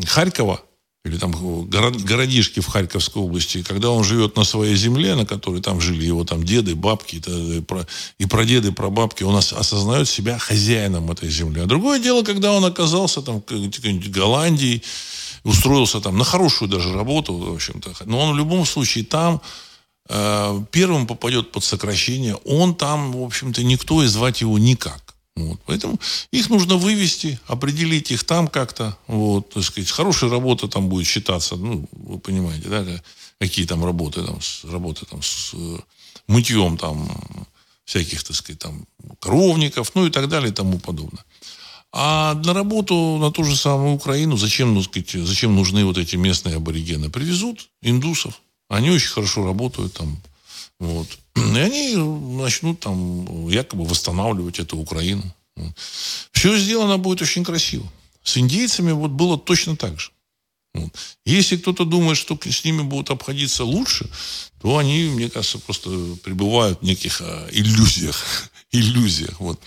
Харькова, или там город, городишки в Харьковской области, когда он живет на своей земле, на которой там жили его там деды, бабки и, про, и прадеды, прабабки, он осознает себя хозяином этой земли. А другое дело, когда он оказался там в Голландии, устроился там на хорошую даже работу, в общем-то. Но он в любом случае там первым попадет под сокращение, он там, в общем-то, никто и звать его никак. Вот. Поэтому их нужно вывести, определить их там как-то. Вот, так сказать, хорошая работа там будет считаться, ну, вы понимаете, да, какие там работы, там, с, работы там с э, мытьем там всяких, так сказать, там, коровников, ну и так далее и тому подобное. А на работу на ту же самую Украину зачем, ну, сказать, зачем нужны вот эти местные аборигены? Привезут индусов. Они очень хорошо работают там. Вот. И они начнут там якобы восстанавливать эту Украину. Все сделано будет очень красиво. С индейцами вот было точно так же. Если кто-то думает, что с ними будут обходиться лучше, то они, мне кажется, просто пребывают в неких а, иллюзиях. иллюзиях. Вот.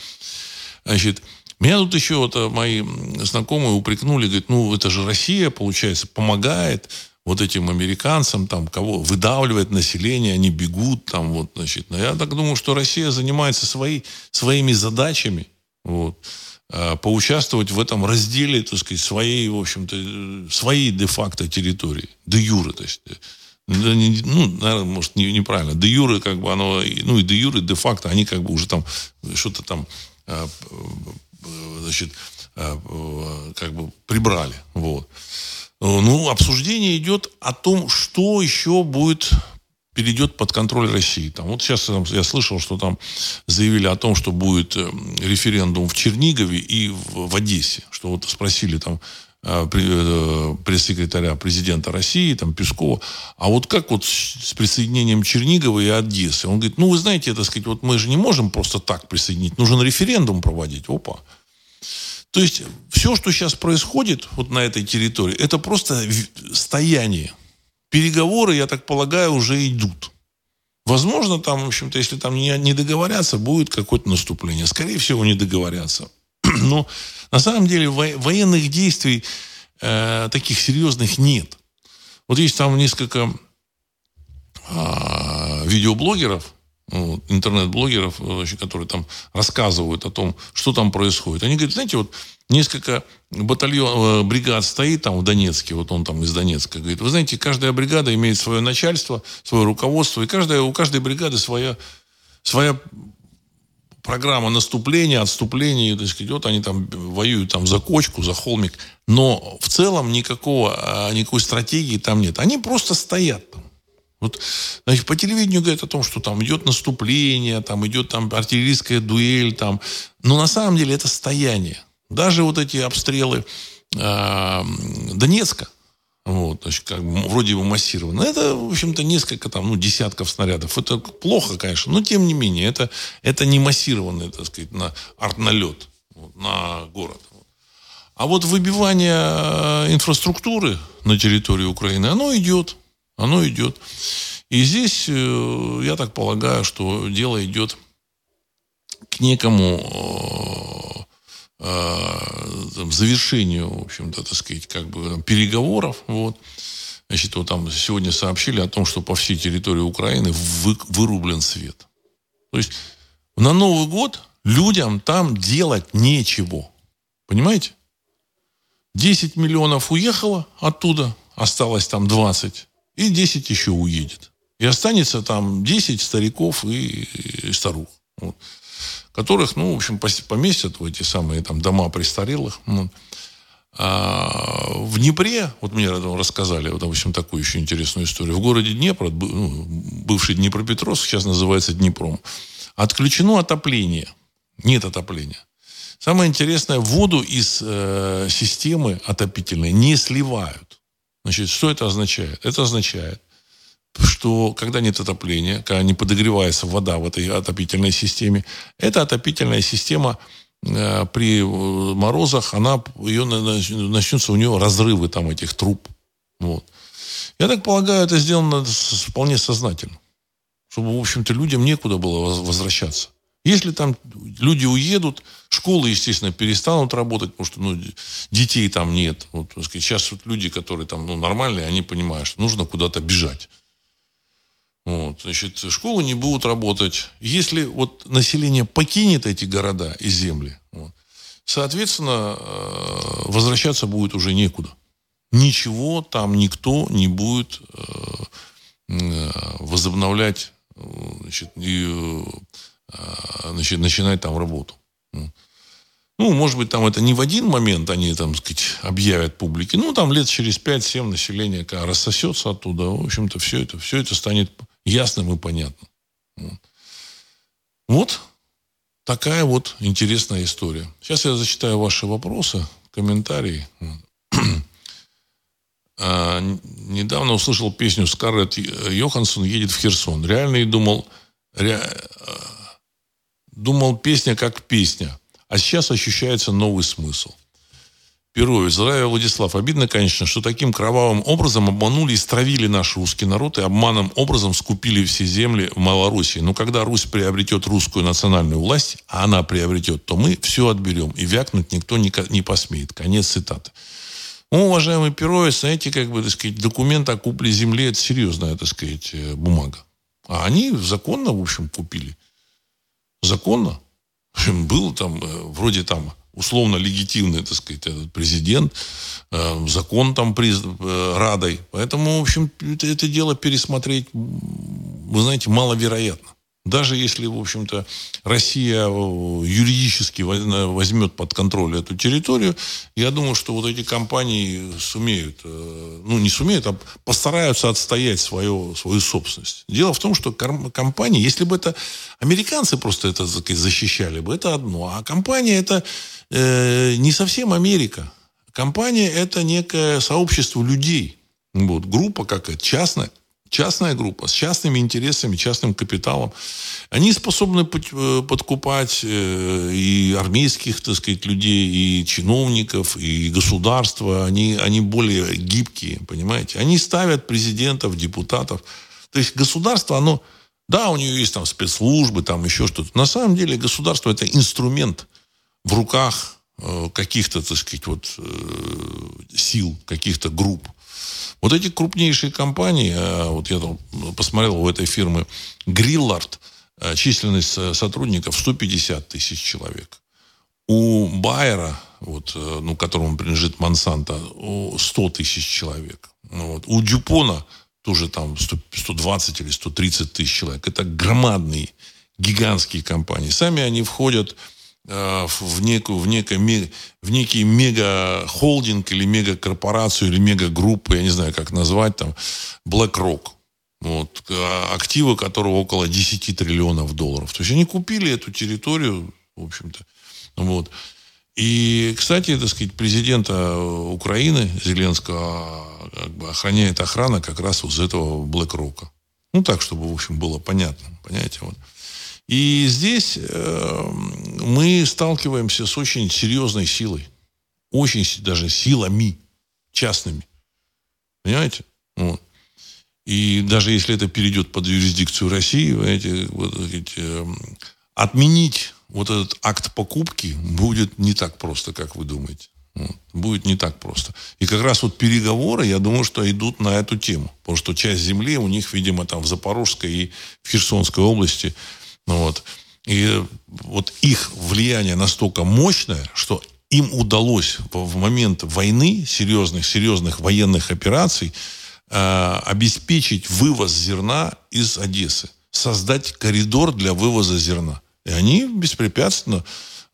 Значит, меня тут еще вот а, мои знакомые упрекнули, говорят, ну это же Россия, получается, помогает вот этим американцам, там, кого выдавливает население, они бегут, там, вот, значит. Но я так думаю, что Россия занимается свои, своими задачами, вот, а, поучаствовать в этом разделе, так сказать, своей, в общем-то, своей де-факто территории, де юры, то есть, ну, наверное, может, не, неправильно. Де юры, как бы, оно, ну, и де юры, де-факто, они как бы уже там что-то там а, значит, э, как бы прибрали. Вот. Ну, обсуждение идет о том, что еще будет перейдет под контроль России. Там, вот сейчас я слышал, что там заявили о том, что будет э, референдум в Чернигове и в, в Одессе. Что вот спросили там пресс-секретаря президента России, там, Пескова, а вот как вот с присоединением Чернигова и Одессы? Он говорит, ну, вы знаете, это сказать, вот мы же не можем просто так присоединить, нужен референдум проводить. Опа. То есть все, что сейчас происходит вот на этой территории, это просто стояние. Переговоры, я так полагаю, уже идут. Возможно, там, в общем-то, если там не, не договорятся, будет какое-то наступление. Скорее всего, не договорятся. Но на самом деле военных действий э, таких серьезных нет. Вот есть там несколько э, видеоблогеров, ну, интернет-блогеров, которые там рассказывают о том, что там происходит. Они говорят, знаете, вот несколько батальон, э, бригад стоит там в Донецке, вот он там из Донецка, говорит, вы знаете, каждая бригада имеет свое начальство, свое руководство, и каждая, у каждой бригады своя, своя программа наступления, отступления, так сказать, вот они там воюют там за кочку, за холмик, но в целом никакого, а, никакой стратегии там нет. Они просто стоят там. Вот, значит, по телевидению говорят о том, что там идет наступление, там идет там артиллерийская дуэль, там. Но на самом деле это стояние. Даже вот эти обстрелы э, Донецка, вот, значит, как бы, вроде бы массированно. Это, в общем-то, несколько там, ну, десятков снарядов. Это плохо, конечно, но тем не менее, это, это не массированный, так сказать, на артналет вот, на город. А вот выбивание э, инфраструктуры на территории Украины, оно идет. Оно идет. И здесь, э, я так полагаю, что дело идет к некому э, э, завершению, в общем-то, так сказать, как бы переговоров. Вот. Значит, вот там сегодня сообщили о том, что по всей территории Украины вы, вырублен свет. То есть на Новый год людям там делать нечего. Понимаете? 10 миллионов уехало оттуда, осталось там 20 и 10 еще уедет. И останется там 10 стариков и, и старух. Вот, которых, ну, в общем, поместят в эти самые там дома престарелых. Вот. А в Днепре, вот мне рассказали, вот, допустим, такую еще интересную историю. В городе Днепр, ну, бывший Днепропетровск, сейчас называется Днепром, отключено отопление. Нет отопления. Самое интересное, воду из э, системы отопительной не сливают. Значит, что это означает? Это означает, что когда нет отопления, когда не подогревается вода в этой отопительной системе, эта отопительная система э, при морозах, она, ее, начнутся у нее разрывы там этих труб. Вот. Я так полагаю, это сделано вполне сознательно. Чтобы, в общем-то, людям некуда было возвращаться. Если там люди уедут, школы, естественно, перестанут работать, потому что ну, детей там нет. Вот, сейчас вот люди, которые там ну, нормальные, они понимают, что нужно куда-то бежать. Вот, значит, школы не будут работать. Если вот население покинет эти города и земли, вот, соответственно, э, возвращаться будет уже некуда. Ничего там никто не будет э, э, возобновлять, значит, и, значит, начинать там работу. Ну, может быть, там это не в один момент они, там, сказать, объявят публике. Ну, там лет через 5-7 население рассосется оттуда. В общем-то, все это, все это станет ясным и понятным. Вот такая вот интересная история. Сейчас я зачитаю ваши вопросы, комментарии. А, недавно услышал песню Скарлетт Йоханссон «Едет в Херсон». Реально и думал, ре, а, думал песня как песня – а сейчас ощущается новый смысл. Перовец, здравия, Владислав. Обидно, конечно, что таким кровавым образом обманули и стравили наш русский народ и обманом образом скупили все земли в Малороссии. Но когда Русь приобретет русскую национальную власть, а она приобретет, то мы все отберем. И вякнуть никто не, не посмеет. Конец цитаты. Ну, уважаемый Перовец, знаете, как бы, так сказать, документ о купле земли – это серьезная, так сказать, э, бумага. А они законно, в общем, купили. Законно был там э, вроде там условно легитимный, так сказать, этот президент, э, закон там приз, э, Радой. Поэтому, в общем, это, это дело пересмотреть, вы знаете, маловероятно. Даже если, в общем-то, Россия э, юридически возьмет под контроль эту территорию, я думаю, что вот эти компании сумеют, ну, не сумеют, а постараются отстоять свою, свою собственность. Дело в том, что компании, если бы это американцы просто это защищали бы, это одно. А компания это э, не совсем Америка. Компания это некое сообщество людей. Вот, группа какая-то, частная, частная группа с частными интересами, частным капиталом, они способны э, подкупать э, и армейских, так сказать, людей, и чиновников, и государства. Они, они более гибкие, понимаете? Они ставят президентов, депутатов. То есть государство, оно, да, у нее есть там спецслужбы, там еще что-то. На самом деле государство это инструмент в руках э, каких-то, так сказать, вот сил, каких-то групп. Вот эти крупнейшие компании, а, вот я там посмотрел у этой фирмы Гриллард, а, численность э, сотрудников 150 тысяч человек. У Байера, вот, э, ну, которому принадлежит Монсанто, 100 тысяч человек. Ну вот. У Дюпона тоже там 100, 120 или 130 тысяч человек. Это громадные, гигантские компании. Сами они входят Э, в, некую, в, некое, в некий мега-холдинг или мега-корпорацию или мега-группу, я не знаю, как назвать, там, BlackRock. Вот, а активы которого около 10 триллионов долларов. То есть они купили эту территорию, в общем-то. Вот. И, кстати, так сказать, президента Украины Зеленского как бы охраняет охрана как раз вот из этого BlackRock. Ну, так, чтобы, в общем, было понятно. Понимаете? Вот. И здесь э, мы сталкиваемся с очень серьезной силой. Очень даже силами частными. Понимаете? Вот. И даже если это перейдет под юрисдикцию России, понимаете, вот, э, отменить вот этот акт покупки будет не так просто, как вы думаете. Будет не так просто. И как раз вот переговоры, я думаю, что идут на эту тему. Потому что часть земли у них, видимо, там в Запорожской и в Херсонской области – вот. И вот их влияние настолько мощное, что им удалось в момент войны, серьезных, серьезных военных операций, э, обеспечить вывоз зерна из Одессы, создать коридор для вывоза зерна. И они беспрепятственно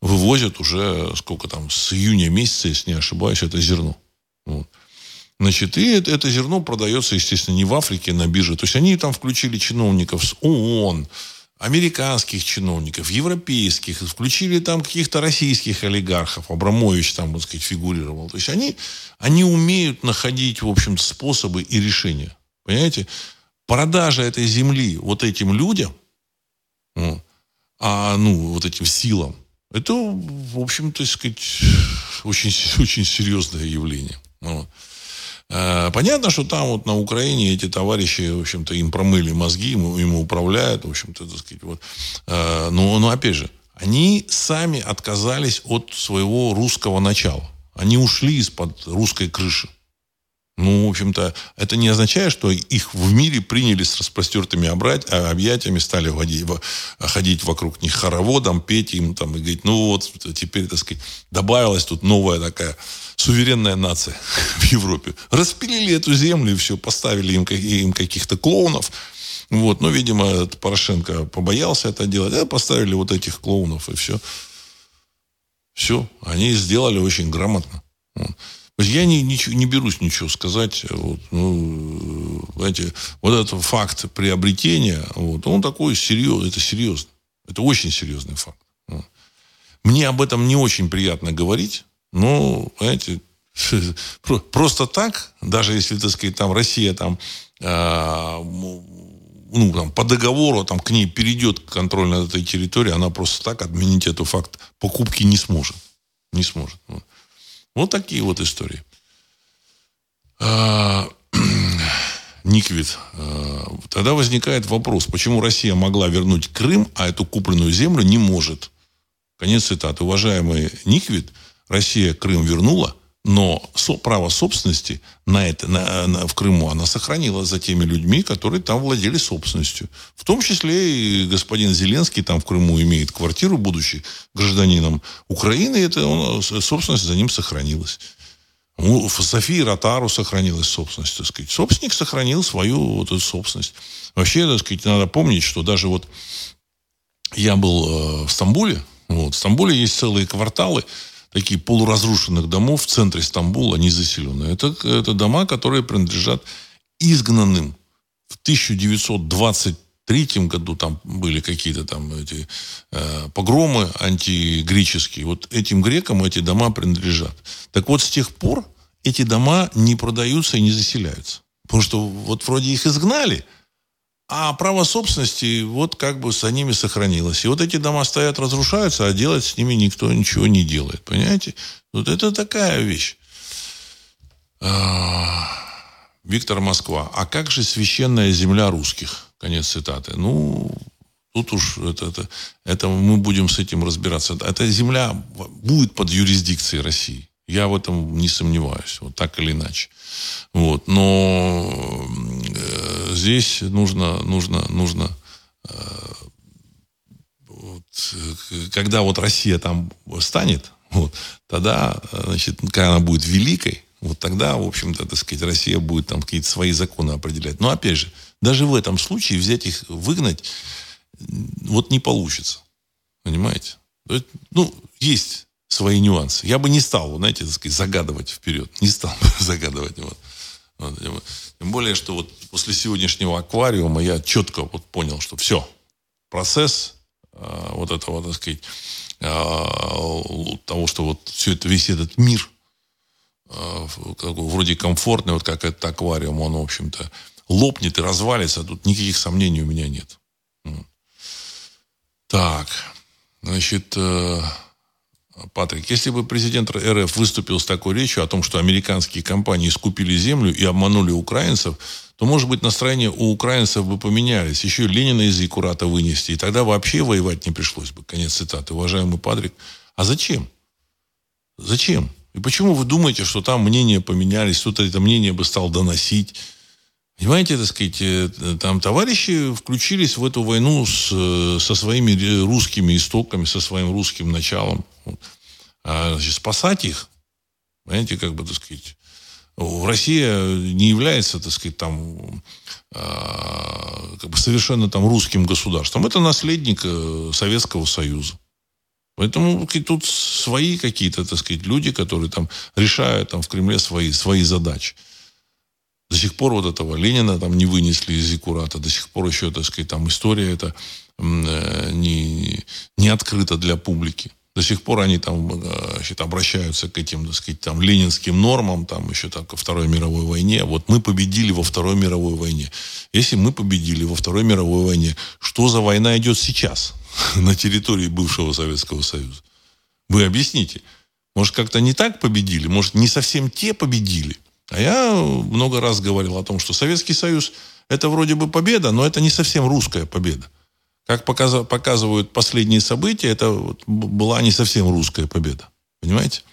вывозят уже, сколько там, с июня месяца, если не ошибаюсь, это зерно. Вот. Значит, и это, это зерно продается, естественно, не в Африке на бирже. То есть они там включили чиновников с ООН, американских чиновников, европейских, включили там каких-то российских олигархов, Абрамович там, так сказать, фигурировал. То есть они, они умеют находить, в общем способы и решения. Понимаете? Продажа этой земли вот этим людям, ну, а, ну, вот этим силам, это, в общем, то сказать, очень, очень серьезное явление. Вот. Э, понятно, что там вот на Украине эти товарищи, в общем-то, им промыли мозги, ему, ему управляют, в общем-то, так сказать, вот. Э, но, но опять же, они сами отказались от своего русского начала. Они ушли из-под русской крыши. Ну, в общем-то, это не означает, что их в мире приняли с распростертыми а, объятиями, стали ходить, ходить вокруг них хороводом, петь им там и говорить, ну вот, теперь, так сказать, добавилась тут новая такая суверенная нация в Европе. Распилили эту землю и все, поставили им, им каких-то клоунов, Вот, но, видимо, Порошенко побоялся это делать. А поставили вот этих клоунов, и все. Все. Они сделали очень грамотно. Я не, не, не берусь ничего сказать. Вот, ну, знаете, вот этот факт приобретения, вот, он такой серьезный, это серьезно. Это очень серьезный факт. Мне об этом не очень приятно говорить, но, знаете, просто так, даже если, так сказать, там Россия там, э, ну, там, по договору там, к ней перейдет контроль над этой территорией, она просто так отменить этот факт покупки не сможет. Не сможет. Вот такие вот истории. А, Никвит. А, тогда возникает вопрос, почему Россия могла вернуть Крым, а эту купленную землю не может. Конец цитаты. Уважаемый Никвит, Россия Крым вернула, но право собственности на это, на, на, в Крыму она сохранила за теми людьми, которые там владели собственностью. В том числе и господин Зеленский там в Крыму имеет квартиру, будучи гражданином Украины, это он, собственность за ним сохранилась. У Софии Ротару сохранилась собственность, так сказать. Собственник сохранил свою вот эту собственность. Вообще, так сказать, надо помнить, что даже вот я был э, в Стамбуле, вот, в Стамбуле есть целые кварталы, такие полуразрушенных домов в центре Стамбула, не заселенные. Это, это дома, которые принадлежат изгнанным. В 1923 году там были какие-то там эти э, погромы антигреческие. Вот этим грекам эти дома принадлежат. Так вот, с тех пор эти дома не продаются и не заселяются. Потому что вот вроде их изгнали, а право собственности вот как бы за ними сохранилось. И вот эти дома стоят, разрушаются, а делать с ними никто ничего не делает. Понимаете? Вот это такая вещь. А, Виктор Москва. А как же священная земля русских? Конец цитаты. Ну, тут уж это, это, это мы будем с этим разбираться. Эта земля будет под юрисдикцией России. Я в этом не сомневаюсь, вот так или иначе. Вот. Но здесь нужно, нужно, нужно э, вот, когда вот Россия там станет, вот, тогда, значит, когда она будет великой, вот тогда, в общем-то, так сказать, Россия будет там какие-то свои законы определять. Но опять же, даже в этом случае взять их, выгнать, вот не получится. Понимаете? Ну, есть свои нюансы. Я бы не стал, знаете, так сказать, загадывать вперед. Не стал бы загадывать. Вот. Вот. Тем более, что вот после сегодняшнего аквариума я четко вот понял, что все, процесс э, вот этого, так сказать, э, того, что вот все это, весь этот мир э, вроде комфортный, вот как этот аквариум, он, в общем-то, лопнет и развалится, тут никаких сомнений у меня нет. Так, значит, э, Патрик, если бы президент РФ выступил с такой речью о том, что американские компании скупили землю и обманули украинцев, то, может быть, настроения у украинцев бы поменялись. Еще Ленина из Якурата вынести, и тогда вообще воевать не пришлось бы. Конец цитаты. Уважаемый Патрик, а зачем? Зачем? И почему вы думаете, что там мнения поменялись, кто-то это мнение бы стал доносить? Понимаете, так сказать, э, там товарищи включились в эту войну с, э, со своими русскими истоками, со своим русским началом. А, значит, спасать их, понимаете, как бы, так сказать, Россия не является, так сказать, там, а, как бы совершенно там русским государством. Это наследник э, Советского Союза. Поэтому тут свои какие-то, так сказать, люди, которые там решают там в Кремле свои, свои задачи. До сих пор вот этого Ленина там не вынесли из Зиккурата. До сих пор еще, так сказать, там история эта э, не, не открыта для публики. До сих пор они там э, значит, обращаются к этим, так сказать, там, ленинским нормам, там, еще так, ко Второй мировой войне. Вот мы победили во Второй мировой войне. Если мы победили во Второй мировой войне, что за война идет сейчас на территории бывшего Советского Союза? Вы объясните. Может, как-то не так победили? Может, не совсем те победили? А я много раз говорил о том, что Советский Союз это вроде бы победа, но это не совсем русская победа. Как показывают последние события, это была не совсем русская победа. Понимаете?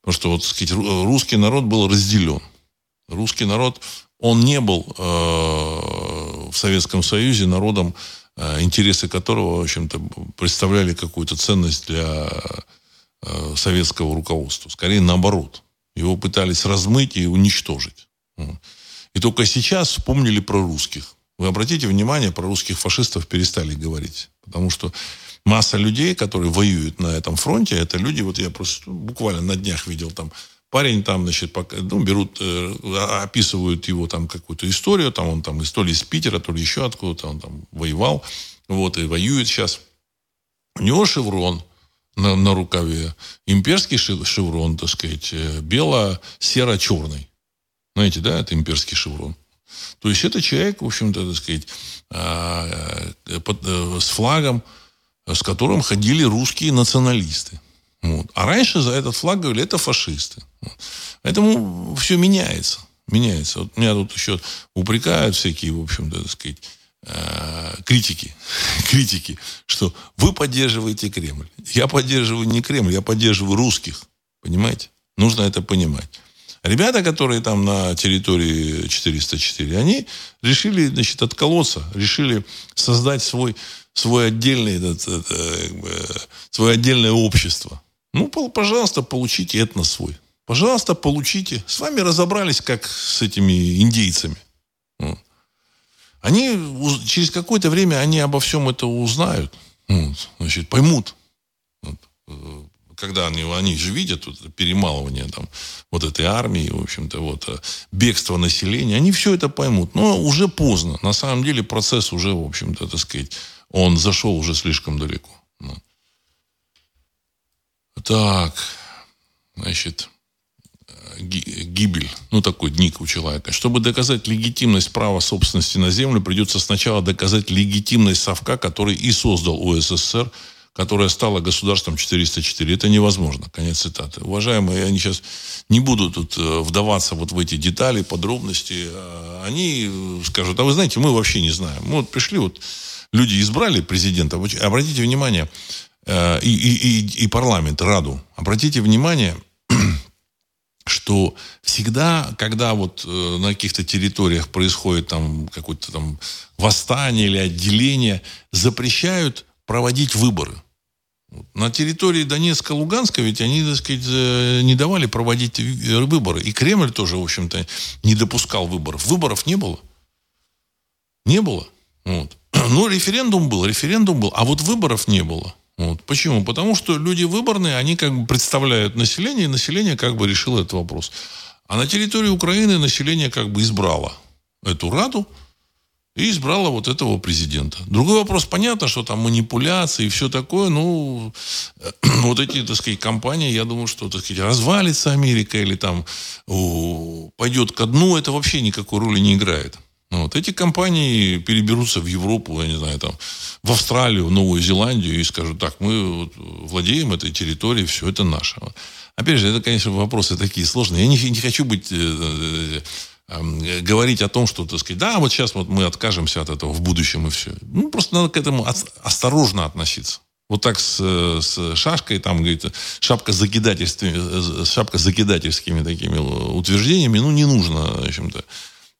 Потому что, вот, сказать, русский народ был разделен. Русский народ, он не был э, в Советском Союзе народом, э, интересы которого, в общем-то, представляли какую-то ценность для э, советского руководства. Скорее наоборот. Его пытались размыть и уничтожить. И только сейчас вспомнили про русских. Вы обратите внимание, про русских фашистов перестали говорить. Потому что масса людей, которые воюют на этом фронте, это люди, вот я просто буквально на днях видел там парень там, значит, пока, ну, берут, э, описывают его там какую-то историю, там он там то ли из Питера, то ли еще откуда-то, он там воевал, вот, и воюет сейчас. У него шеврон на, на рукаве, имперский шеврон, так сказать, э, бело-серо-черный. Знаете, да, это имперский шеврон. То есть это человек, в общем-то, так сказать, а, э, э, с флагом, с которым ходили русские националисты. Вот. А раньше за этот флаг говорили, это фашисты. Поэтому все меняется. Меняется. Вот меня тут еще упрекают всякие, в общем-то, так сказать, критики, критики, что вы поддерживаете Кремль. Я поддерживаю не Кремль, я поддерживаю русских. Понимаете? Нужно это понимать. Ребята, которые там на территории 404, они решили, значит, отколоться, решили создать свой, свой отдельный, этот, это, как бы, свое отдельное общество. Ну, пожалуйста, получите на свой. Пожалуйста, получите. С вами разобрались, как с этими индейцами. Они через какое-то время они обо всем это узнают. Вот, значит, поймут. Вот, э, когда они, они же видят вот, перемалывание там, вот этой армии, в общем-то, вот, э, бегство населения, они все это поймут. Но уже поздно. На самом деле процесс уже, в общем-то, так сказать, он зашел уже слишком далеко. Ну. Так, значит, гибель, ну такой ник у человека. Чтобы доказать легитимность права собственности на землю, придется сначала доказать легитимность совка, который и создал УССР, которая стала государством 404. Это невозможно. Конец цитаты. Уважаемые, они сейчас не буду тут э, вдаваться вот в эти детали, подробности. А они скажут, а вы знаете, мы вообще не знаем. Мы вот пришли, вот люди избрали президента. Обратите внимание, э, и, и, и, и парламент, Раду. Обратите внимание, что всегда, когда вот э, на каких-то территориях происходит там какое-то там восстание или отделение, запрещают проводить выборы. На территории Донецка, Луганска ведь они, так сказать, э, не давали проводить выборы. И Кремль тоже, в общем-то, не допускал выборов. Выборов не было. Не было. Вот. Ну, референдум был, референдум был, а вот выборов не было. Вот. Почему? Потому что люди выборные, они как бы представляют население, и население как бы решило этот вопрос. А на территории Украины население как бы избрало эту Раду и избрало вот этого президента. Другой вопрос, понятно, что там манипуляции и все такое, ну, вот эти, так сказать, компании, я думаю, что, так сказать, развалится Америка или там о, пойдет ко дну, это вообще никакой роли не играет. Ну, вот. Эти компании переберутся в Европу, я не знаю, там, в Австралию, в Новую Зеландию и скажут, так, мы владеем этой территорией, все это наше. Опять же, это, конечно, вопросы такие сложные. Я не, не хочу быть, э, э, э, говорить о том, что, так сказать, да, вот сейчас вот мы откажемся от этого в будущем и все. Ну, просто надо к этому осторожно относиться. Вот так с, с шашкой, там, говорит, шапка закидательствами, шапка закидательскими такими утверждениями, ну, не нужно, в общем-то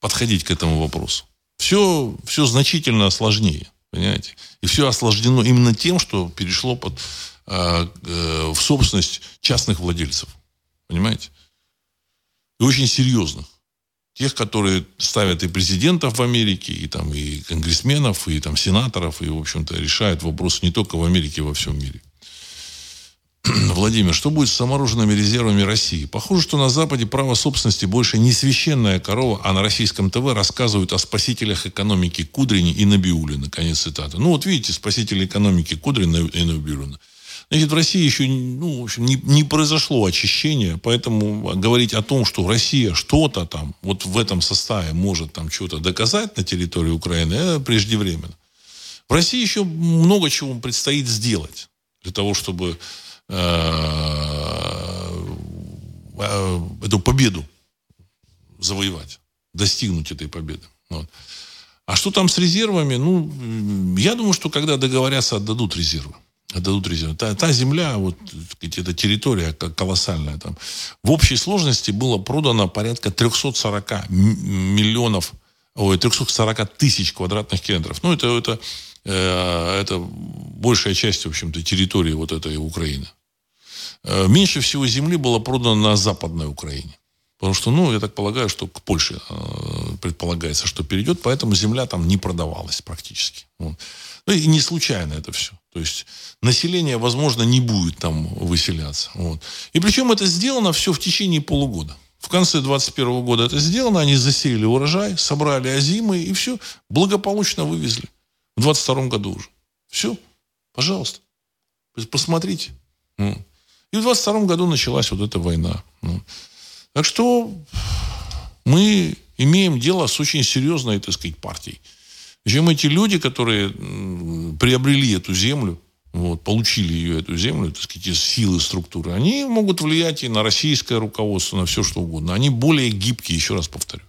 подходить к этому вопросу. Все, все значительно сложнее, понимаете? И все осложнено именно тем, что перешло под, э, э, в собственность частных владельцев. Понимаете? И очень серьезных. Тех, которые ставят и президентов в Америке, и, там, и конгрессменов, и там, сенаторов, и, в общем-то, решают вопросы не только в Америке, а во всем мире. Владимир, что будет с замороженными резервами России? Похоже, что на Западе право собственности больше не священная корова, а на российском ТВ рассказывают о спасителях экономики Кудрини и Набиулина. Конец цитаты. Ну, вот видите, спасители экономики Кудрина и Набиулина. Значит, в России еще ну, в общем, не, не произошло очищения, поэтому говорить о том, что Россия что-то там вот в этом составе может там что-то доказать на территории Украины, это преждевременно. В России еще много чего предстоит сделать для того, чтобы эту победу завоевать, достигнуть этой победы. Вот. А что там с резервами? Ну, я думаю, что когда договорятся, отдадут резервы. Отдадут резервы. Та, та земля, вот, эта территория колоссальная там. В общей сложности было продано порядка 340 миллионов, ой, 340 тысяч квадратных километров. Ну, это, это, э, это большая часть, в общем-то, территории вот этой Украины. Э, меньше всего земли было продано на Западной Украине. Потому что, ну, я так полагаю, что к Польше э, предполагается, что перейдет, поэтому земля там не продавалась практически. Вот. Ну, и не случайно это все. То есть население, возможно, не будет там выселяться. Вот. И причем это сделано все в течение полугода. В конце 21 года это сделано, они засеяли урожай, собрали озимы и все, благополучно вывезли. В 22 году уже. Все, пожалуйста, посмотрите. И в 22 году началась вот эта война. Так что мы имеем дело с очень серьезной, так сказать, партией. Причем эти люди, которые приобрели эту землю, вот, получили ее, эту землю, так сказать, из силы структуры, они могут влиять и на российское руководство, на все что угодно. Они более гибкие, еще раз повторю.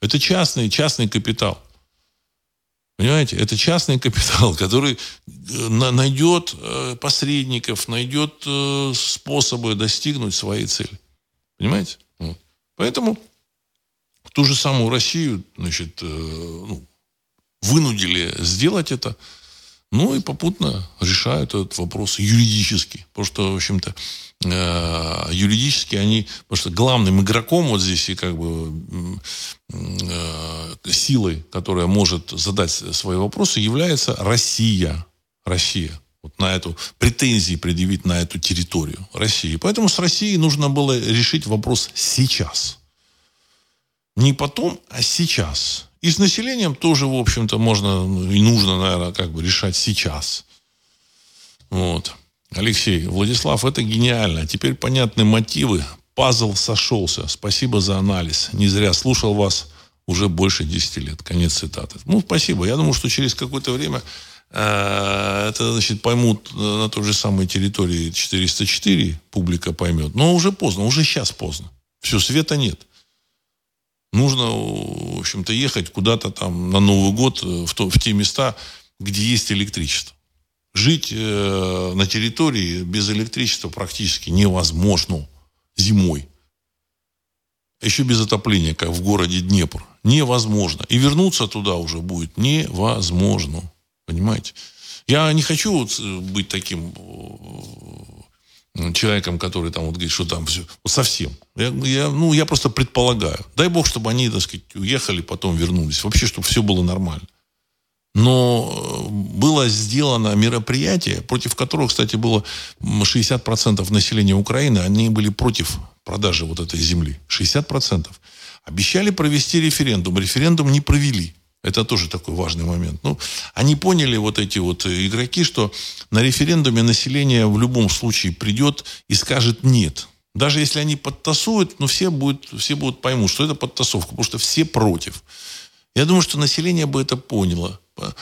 Это частный, частный капитал. Понимаете? Это частный капитал, который э, найдет э, посредников, найдет э, способы достигнуть своей цели. Понимаете? Поэтому ту же самую Россию, значит, ну, вынудили сделать это – ну и попутно решают этот вопрос юридически. Потому что, в общем-то, э, юридически они... Потому что главным игроком вот здесь и как бы э, силой, которая может задать свои вопросы, является Россия. Россия. Вот на эту претензии предъявить на эту территорию России. Поэтому с Россией нужно было решить вопрос сейчас. Не потом, а сейчас. И с населением тоже, в общем-то, можно ну, и нужно, наверное, как бы решать сейчас. Вот. Алексей, Владислав, это гениально. Теперь понятны мотивы. Пазл сошелся. Спасибо за анализ. Не зря слушал вас уже больше 10 лет. Конец цитаты. Ну, спасибо. Я думаю, что через какое-то время э, это, значит, поймут на той же самой территории 404, публика поймет. Но уже поздно, уже сейчас поздно. Все, света нет нужно, в общем-то, ехать куда-то там на Новый год э, в, то, в те места, где есть электричество. Жить э, на территории без электричества практически невозможно зимой. Еще без отопления, как в городе Днепр. Невозможно. И вернуться туда уже будет невозможно. Понимаете? Я не хочу э, быть таким э, человеком, который там вот говорит, что там все, вот совсем. Я, я, ну, я просто предполагаю. Дай бог, чтобы они, так сказать, уехали, потом вернулись. Вообще, чтобы все было нормально. Но э, было сделано мероприятие, против которого, кстати, было 60% населения Украины, они были против продажи вот этой земли. 60%. Обещали провести референдум. Референдум не провели. Это тоже такой важный момент. Ну, они поняли, вот эти вот игроки, что на референдуме население в любом случае придет и скажет «нет». Даже если они подтасуют, ну, все будут, все будут поймут, что это подтасовка, потому что все против. Я думаю, что население бы это поняло.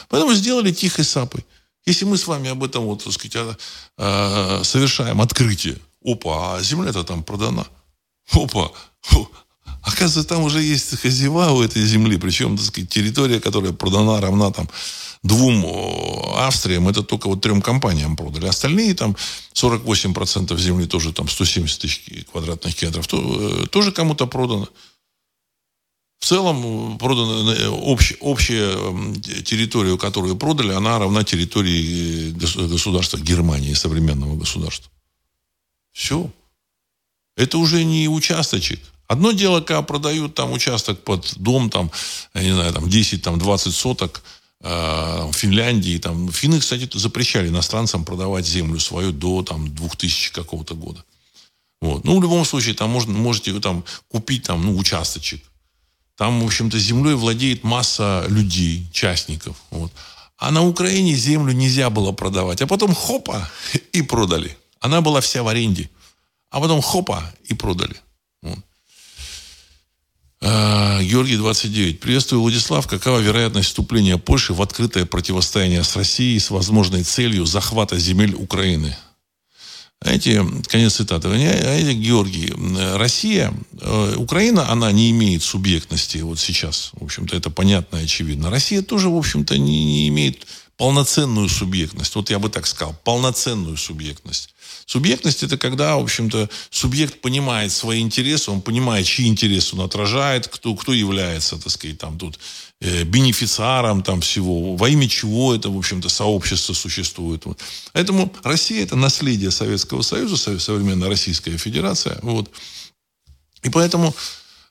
Поэтому сделали тихой сапой. Если мы с вами об этом, вот, так сказать, совершаем открытие, опа, а земля-то там продана. Опа, Оказывается, там уже есть хозяева у этой земли, причем, так сказать, территория, которая продана, равна там двум Австриям, это только вот трем компаниям продали. Остальные там 48% земли тоже там 170 тысяч квадратных километров то, э, тоже кому-то продано. В целом продана э, общ, общая территория, которую продали, она равна территории э, государства Германии, современного государства. Все. Это уже не участочек, Одно дело, когда продают там участок под дом, там, я не знаю, там 10, там 20 соток, э, в Финляндии, там, финны, кстати, запрещали иностранцам продавать землю свою до там 2000 какого-то года. Вот. Ну, в любом случае, там можно, можете там купить там, ну, участочек. Там, в общем-то, землей владеет масса людей, частников. Вот. А на Украине землю нельзя было продавать. А потом хопа, и продали. Она была вся в аренде. А потом хопа, и продали. Вот. А, Георгий 29. Приветствую, Владислав. Какова вероятность вступления Польши в открытое противостояние с Россией с возможной целью захвата земель Украины? Знаете, конец цитаты. Знаете, Георгий, Россия, э, Украина, она не имеет субъектности вот сейчас. В общем-то, это понятно и очевидно. Россия тоже, в общем-то, не, не имеет полноценную субъектность. Вот я бы так сказал, полноценную субъектность. Субъектность – это когда, в общем-то, субъект понимает свои интересы, он понимает, чьи интересы он отражает, кто, кто является, так сказать, там тут э, бенефициаром там всего, во имя чего это, в общем-то, сообщество существует. Вот. Поэтому Россия – это наследие Советского Союза, современная Российская Федерация. Вот. И поэтому,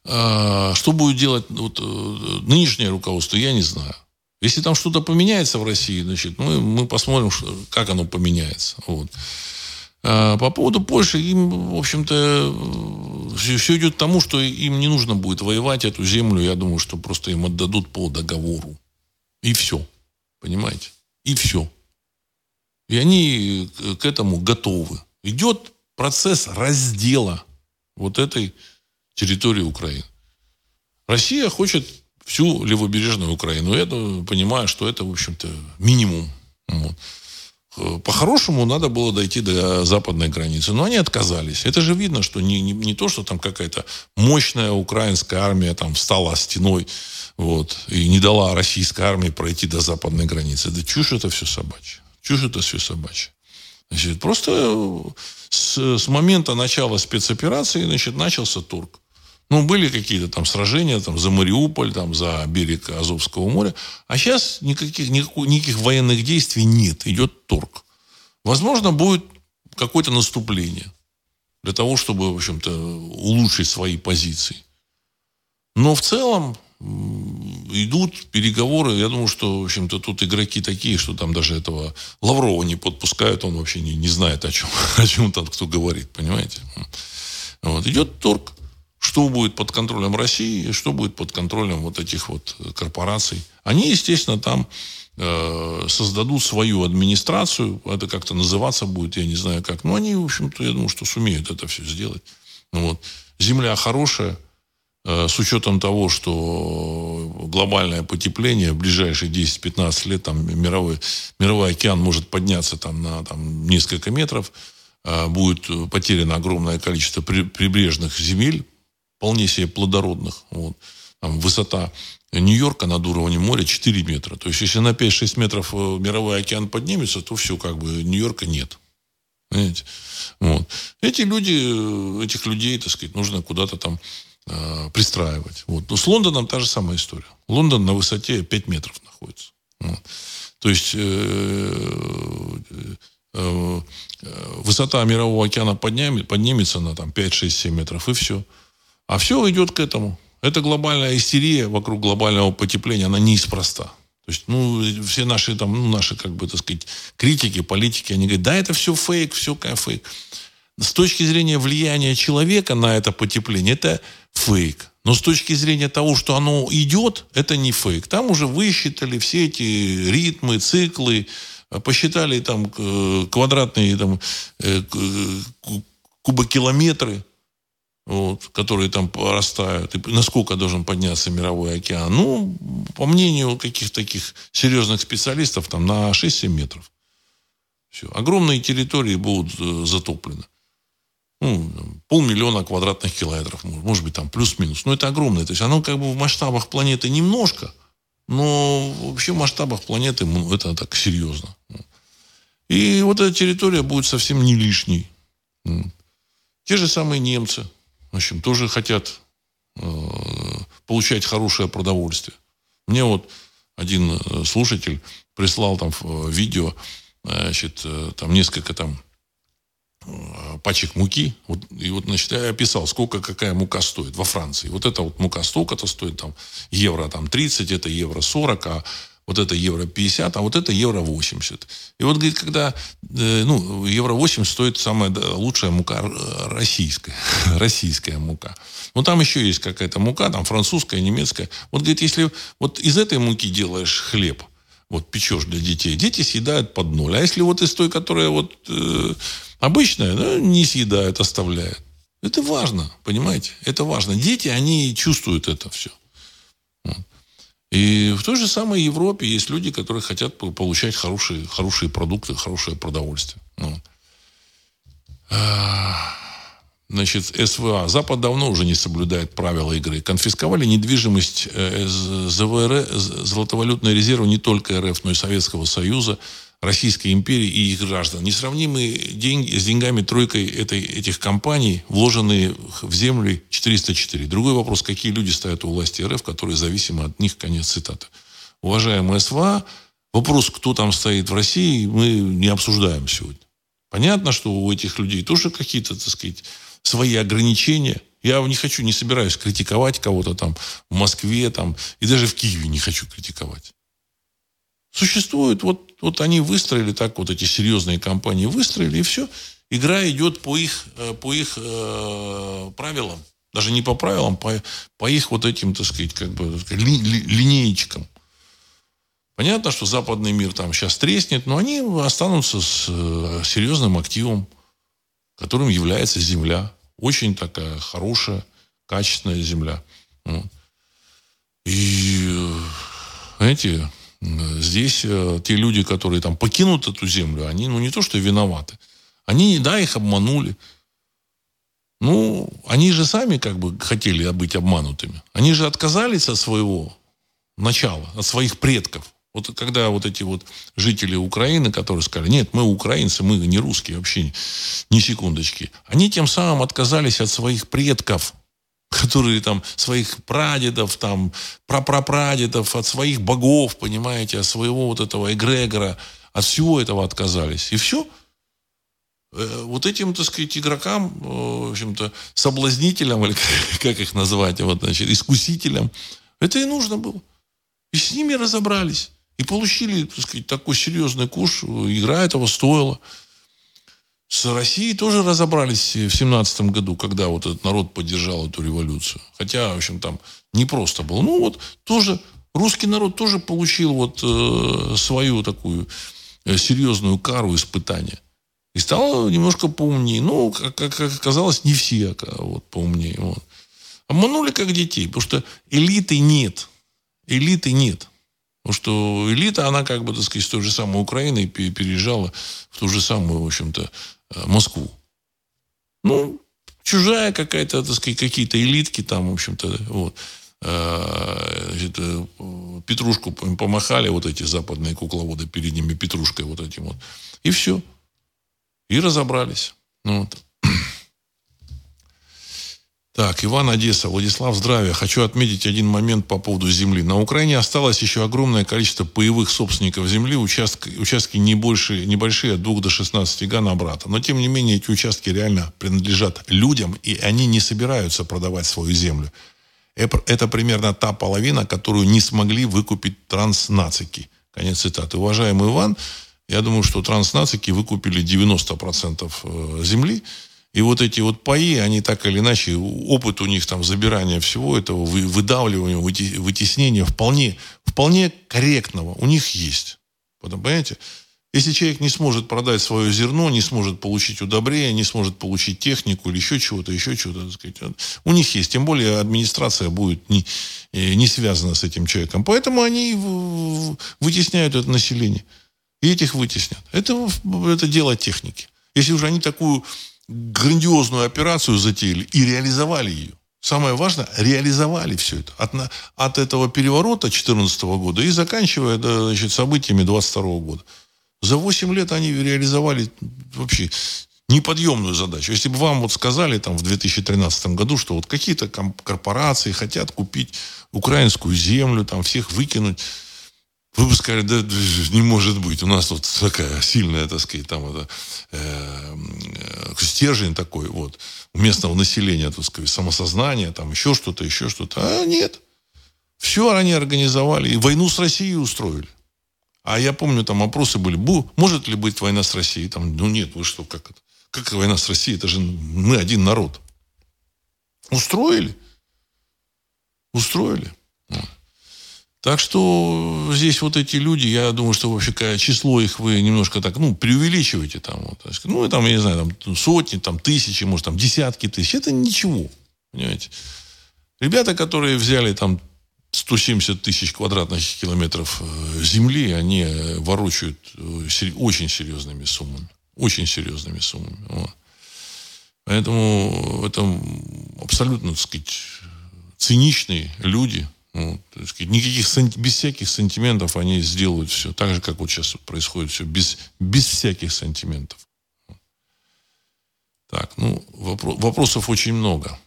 э, что будет делать вот, э, нынешнее руководство, я не знаю. Если там что-то поменяется в России, значит, мы, мы посмотрим, что, как оно поменяется. Вот. А по поводу Польши, им, в общем-то, все, идет к тому, что им не нужно будет воевать эту землю. Я думаю, что просто им отдадут по договору. И все. Понимаете? И все. И они к этому готовы. Идет процесс раздела вот этой территории Украины. Россия хочет всю левобережную Украину. Я понимаю, что это, в общем-то, минимум. Вот. Э, по-хорошему надо было дойти до западной границы. Но они отказались. Это же видно, что не, не, не то, что там какая-то мощная украинская армия там встала стеной вот, и не дала российской армии пройти до западной границы. Да чушь это все собачья. Чушь это все собачья. Значит, просто э, с, с момента начала спецоперации значит, начался торг. Ну, были какие-то там сражения там, за Мариуполь, там, за берег Азовского моря. А сейчас никаких, никаких, никаких военных действий нет. Идет торг. Возможно, будет какое-то наступление для того, чтобы, в общем-то, улучшить свои позиции. Но в целом идут переговоры. Я думаю, что, в общем-то, тут игроки такие, что там даже этого Лаврова не подпускают. Он вообще не, не знает, о чем, о чем там кто говорит, понимаете? Вот. Идет торг что будет под контролем России что будет под контролем вот этих вот корпораций. Они, естественно, там э, создадут свою администрацию, это как-то называться будет, я не знаю как, но они, в общем-то, я думаю, что сумеют это все сделать. Ну, вот. Земля хорошая, э, с учетом того, что глобальное потепление в ближайшие 10-15 лет, там мировой, мировой океан может подняться там, на там, несколько метров, э, будет потеряно огромное количество прибрежных земель, вполне себе плодородных. Вот. Там высота Нью-Йорка над уровнем моря 4 метра. То есть, если на 5-6 метров э, мировой океан поднимется, то все, как бы, Нью-Йорка нет. Понимаете? Вот. Эти люди, э, этих людей, так сказать, нужно куда-то там э, пристраивать. Вот. Но с Лондоном та же самая история. Лондон на высоте 5 метров находится. Вот. То есть, э, э, э, высота мирового океана поднимет, поднимется на там, 5, 6, 7 метров, и все. А все идет к этому. Это глобальная истерия вокруг глобального потепления, она неспроста. То есть, ну, все наши там, ну, наши, как бы, так сказать, критики, политики, они говорят, да, это все фейк, все фейк. С точки зрения влияния человека на это потепление, это фейк. Но с точки зрения того, что оно идет, это не фейк. Там уже высчитали все эти ритмы, циклы, посчитали там квадратные там, э, кубокилометры вот, которые там порастают, и насколько должен подняться мировой океан. Ну, по мнению каких-то таких серьезных специалистов, там на 6-7 метров. Все. Огромные территории будут э, затоплены. Ну, полмиллиона квадратных километров, может быть, там плюс-минус. Но это огромное. То есть оно как бы в масштабах планеты немножко, но вообще в масштабах планеты ну, это так серьезно. И вот эта территория будет совсем не лишней. Те же самые немцы – в общем, тоже хотят э, получать хорошее продовольствие. Мне вот один э, слушатель прислал там э, видео, значит, там несколько там пачек муки. Вот, и вот, значит, я описал, сколько какая мука стоит во Франции. Вот эта вот мука столько-то стоит, там, евро там 30, это евро 40, а вот это евро 50, а вот это евро 80. И вот, говорит, когда, э, ну, евро 80 стоит самая лучшая мука российская, российская мука. Но там еще есть какая-то мука, там французская, немецкая. Вот, говорит, если вот из этой муки делаешь хлеб, вот печешь для детей, дети съедают под ноль. А если вот из той, которая вот э, обычная, да, не съедают, оставляют. Это важно, понимаете? Это важно. Дети, они чувствуют это все. И в той же самой Европе есть люди, которые хотят получать хорошие, хорошие продукты, хорошее продовольствие. Ну. Значит, СВА. Запад давно уже не соблюдает правила игры. Конфисковали недвижимость э, ЗВР, золотовалютные резервы не только РФ, но и Советского Союза. Российской империи и их граждан. Несравнимые деньги с деньгами тройкой этой, этих компаний, вложенные в землю 404. Другой вопрос, какие люди стоят у власти РФ, которые зависимы от них, конец цитаты. Уважаемые СВА, вопрос, кто там стоит в России, мы не обсуждаем сегодня. Понятно, что у этих людей тоже какие-то, так сказать, свои ограничения. Я не хочу, не собираюсь критиковать кого-то там в Москве там, и даже в Киеве не хочу критиковать. Существует, вот, вот они выстроили так, вот эти серьезные компании выстроили, и все. Игра идет по их, э, по их э, правилам. Даже не по правилам, по, по их вот этим, так сказать, как бы ли, ли, линеечкам. Понятно, что западный мир там сейчас треснет, но они останутся с э, серьезным активом, которым является земля. Очень такая хорошая, качественная земля. И, знаете, здесь э, те люди, которые там покинут эту землю, они, ну, не то, что виноваты. Они, да, их обманули. Ну, они же сами как бы хотели быть обманутыми. Они же отказались от своего начала, от своих предков. Вот когда вот эти вот жители Украины, которые сказали, нет, мы украинцы, мы не русские вообще, ни секундочки. Они тем самым отказались от своих предков, которые там своих прадедов, там, прапрапрадедов, от своих богов, понимаете, от своего вот этого эгрегора, от всего этого отказались. И все. Э, вот этим, так сказать, игрокам, э, в общем-то, соблазнителям, или как их назвать, вот, значит, искусителям, это и нужно было. И с ними разобрались. И получили, так сказать, такой серьезный куш. Игра этого стоила. С Россией тоже разобрались в семнадцатом году, когда вот этот народ поддержал эту революцию. Хотя, в общем, там не просто было. Ну вот тоже русский народ тоже получил вот э, свою такую э, серьезную кару испытания. И стал немножко поумнее. Ну, как, как оказалось, не все а вот, поумнее. Вот. Обманули как детей, потому что элиты нет. Элиты нет. Потому что элита, она как бы, так сказать, с той же самой Украины переезжала в ту же самую, в общем-то, Москву. Ну, чужая какая-то, так сказать, какие-то элитки там, в общем-то, вот. Э, э, петрушку помахали вот эти западные кукловоды перед ними петрушкой вот этим вот. И все. И разобрались. Ну, вот. Так, Иван Одесса, Владислав, здравия. Хочу отметить один момент по поводу земли. На Украине осталось еще огромное количество паевых собственников земли. Участки, участки не больше, небольшие, от 2 до 16 га на брата. Но, тем не менее, эти участки реально принадлежат людям, и они не собираются продавать свою землю. Это примерно та половина, которую не смогли выкупить транснацики. Конец цитаты. Уважаемый Иван, я думаю, что транснацики выкупили 90% э, земли. И вот эти вот паи, они так или иначе, опыт у них там забирания всего этого, выдавливания, вытеснения вполне, вполне корректного у них есть. Понимаете? Если человек не сможет продать свое зерно, не сможет получить удобрение, не сможет получить технику или еще чего-то, еще чего-то, сказать, у них есть. Тем более администрация будет не, э, не связана с этим человеком. Поэтому они вытесняют это население. И этих вытеснят. Это, это дело техники. Если уже они такую грандиозную операцию затеяли и реализовали ее. Самое важное, реализовали все это. От, от этого переворота 2014 года и заканчивая значит, событиями 22 года. За 8 лет они реализовали вообще неподъемную задачу. Если бы вам вот сказали там в 2013 году, что вот какие-то корпорации хотят купить украинскую землю, там всех выкинуть, вы бы сказали, да, не может быть, у нас тут такая сильная, так сказать, там это, э, э, стержень такой, вот, у местного населения, так сказать, самосознание, там еще что-то, еще что-то. А нет. Все они организовали. И войну с Россией устроили. А я помню, там опросы были, Бу, может ли быть война с Россией? Там, ну нет, вы что, как это? Как война с Россией? Это же мы один народ. Устроили. Устроили. Так что здесь вот эти люди, я думаю, что вообще число их вы немножко так, ну, преувеличиваете там. Вот, ну, там, я не знаю, там сотни, там тысячи, может, там десятки тысяч. Это ничего, понимаете. Ребята, которые взяли там 170 тысяч квадратных километров э, земли, они э, ворочают э, очень серьезными суммами. Очень серьезными суммами. Вот. Поэтому это абсолютно, так сказать, циничные люди – ну, сказать, никаких, без всяких сантиментов они сделают все. Так же, как вот сейчас вот происходит все, без, без всяких сантиментов. Так, ну, вопро- вопросов очень много.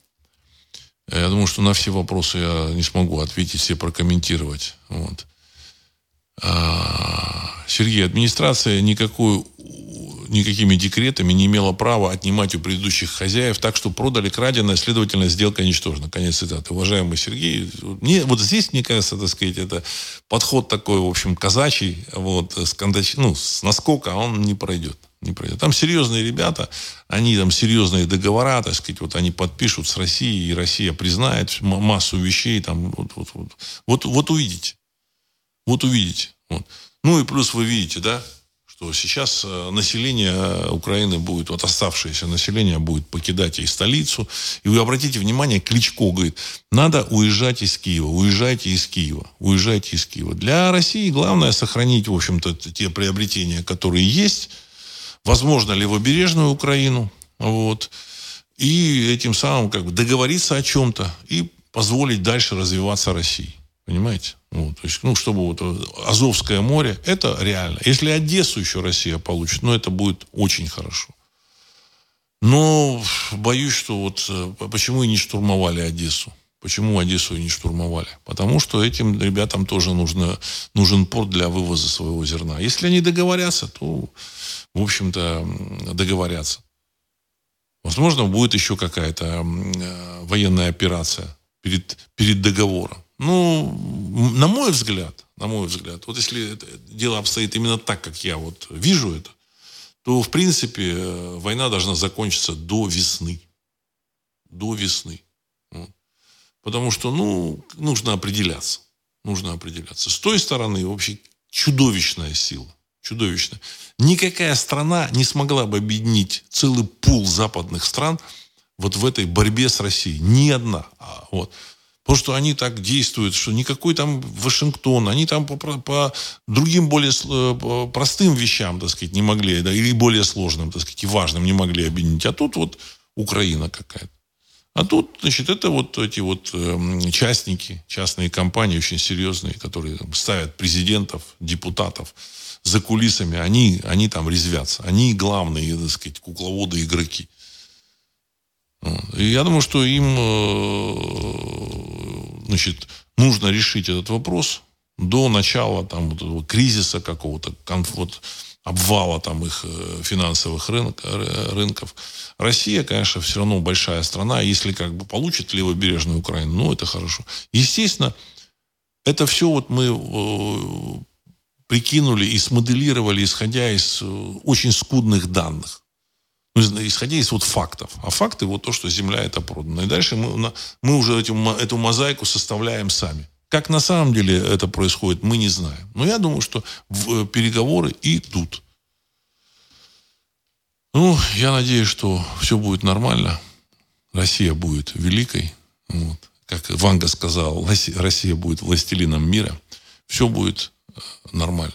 Я думаю, что на все вопросы я не смогу ответить, все прокомментировать. Вот. А, Сергей, администрация никакой, никакими декретами не имела права отнимать у предыдущих хозяев, так что продали краденое, следовательно, сделка ничтожна. Конец цитаты. Уважаемый Сергей, мне, вот здесь, мне кажется, так сказать, это подход такой, в общем, казачий, вот, с, кондач, ну, с наскока он не пройдет. Не пройдет. Там серьезные ребята, они там серьезные договора, так сказать, вот они подпишут с Россией, и Россия признает массу вещей, там, вот, вот, вот, вот, вот увидите. Вот увидите. Вот. Ну и плюс вы видите, да, что сейчас э, население Украины будет, вот оставшееся население будет покидать и столицу. И вы обратите внимание, Кличко говорит, надо уезжать из Киева, уезжайте из Киева, уезжайте из Киева. Для России главное сохранить, в общем-то, те приобретения, которые есть, возможно, левобережную Украину, вот, и этим самым как бы договориться о чем-то и позволить дальше развиваться России. Понимаете? Ну, то есть, ну, чтобы вот Азовское море, это реально. Если Одессу еще Россия получит, ну, это будет очень хорошо. Но боюсь, что вот э, почему и не штурмовали Одессу? Почему Одессу и не штурмовали? Потому что этим ребятам тоже нужно, нужен порт для вывоза своего зерна. Если они договорятся, то, в общем-то, договорятся. Возможно, будет еще какая-то э, военная операция перед, перед договором. Ну, на мой взгляд, на мой взгляд, вот если дело обстоит именно так, как я вот вижу это, то, в принципе, э, война должна закончиться до весны. До весны. Потому что, ну, нужно определяться. Нужно определяться. С той стороны вообще чудовищная сила. Чудовищная. Никакая страна не смогла бы объединить целый пул западных стран вот в этой борьбе с Россией. Ни одна. А вот. Потому что они так действуют, что никакой там Вашингтон, они там по, по другим более по простым вещам, так сказать, не могли, да, или более сложным, так сказать, и важным не могли объединить. А тут вот Украина какая-то. А тут, значит, это вот эти вот э, частники, частные компании очень серьезные, которые ставят президентов, депутатов за кулисами, они, они там резвятся. Они главные, так сказать, кукловоды, игроки. И я думаю, что им э, значит, нужно решить этот вопрос до начала там, вот этого кризиса какого-то, вот, обвала там, их э, финансовых рынок, рынков. Россия, конечно, все равно большая страна. Если как бы получит левобережную Украину, ну, это хорошо. Естественно, это все вот мы э, прикинули и смоделировали, исходя из очень скудных данных. Ну, исходя из вот фактов. А факты вот то, что земля это продана. И дальше мы, мы уже эту, эту мозаику составляем сами. Как на самом деле это происходит, мы не знаем. Но я думаю, что в, э, переговоры идут. Ну, я надеюсь, что все будет нормально. Россия будет великой. Вот. Как Ванга сказал, Россия будет властелином мира. Все будет э, нормально.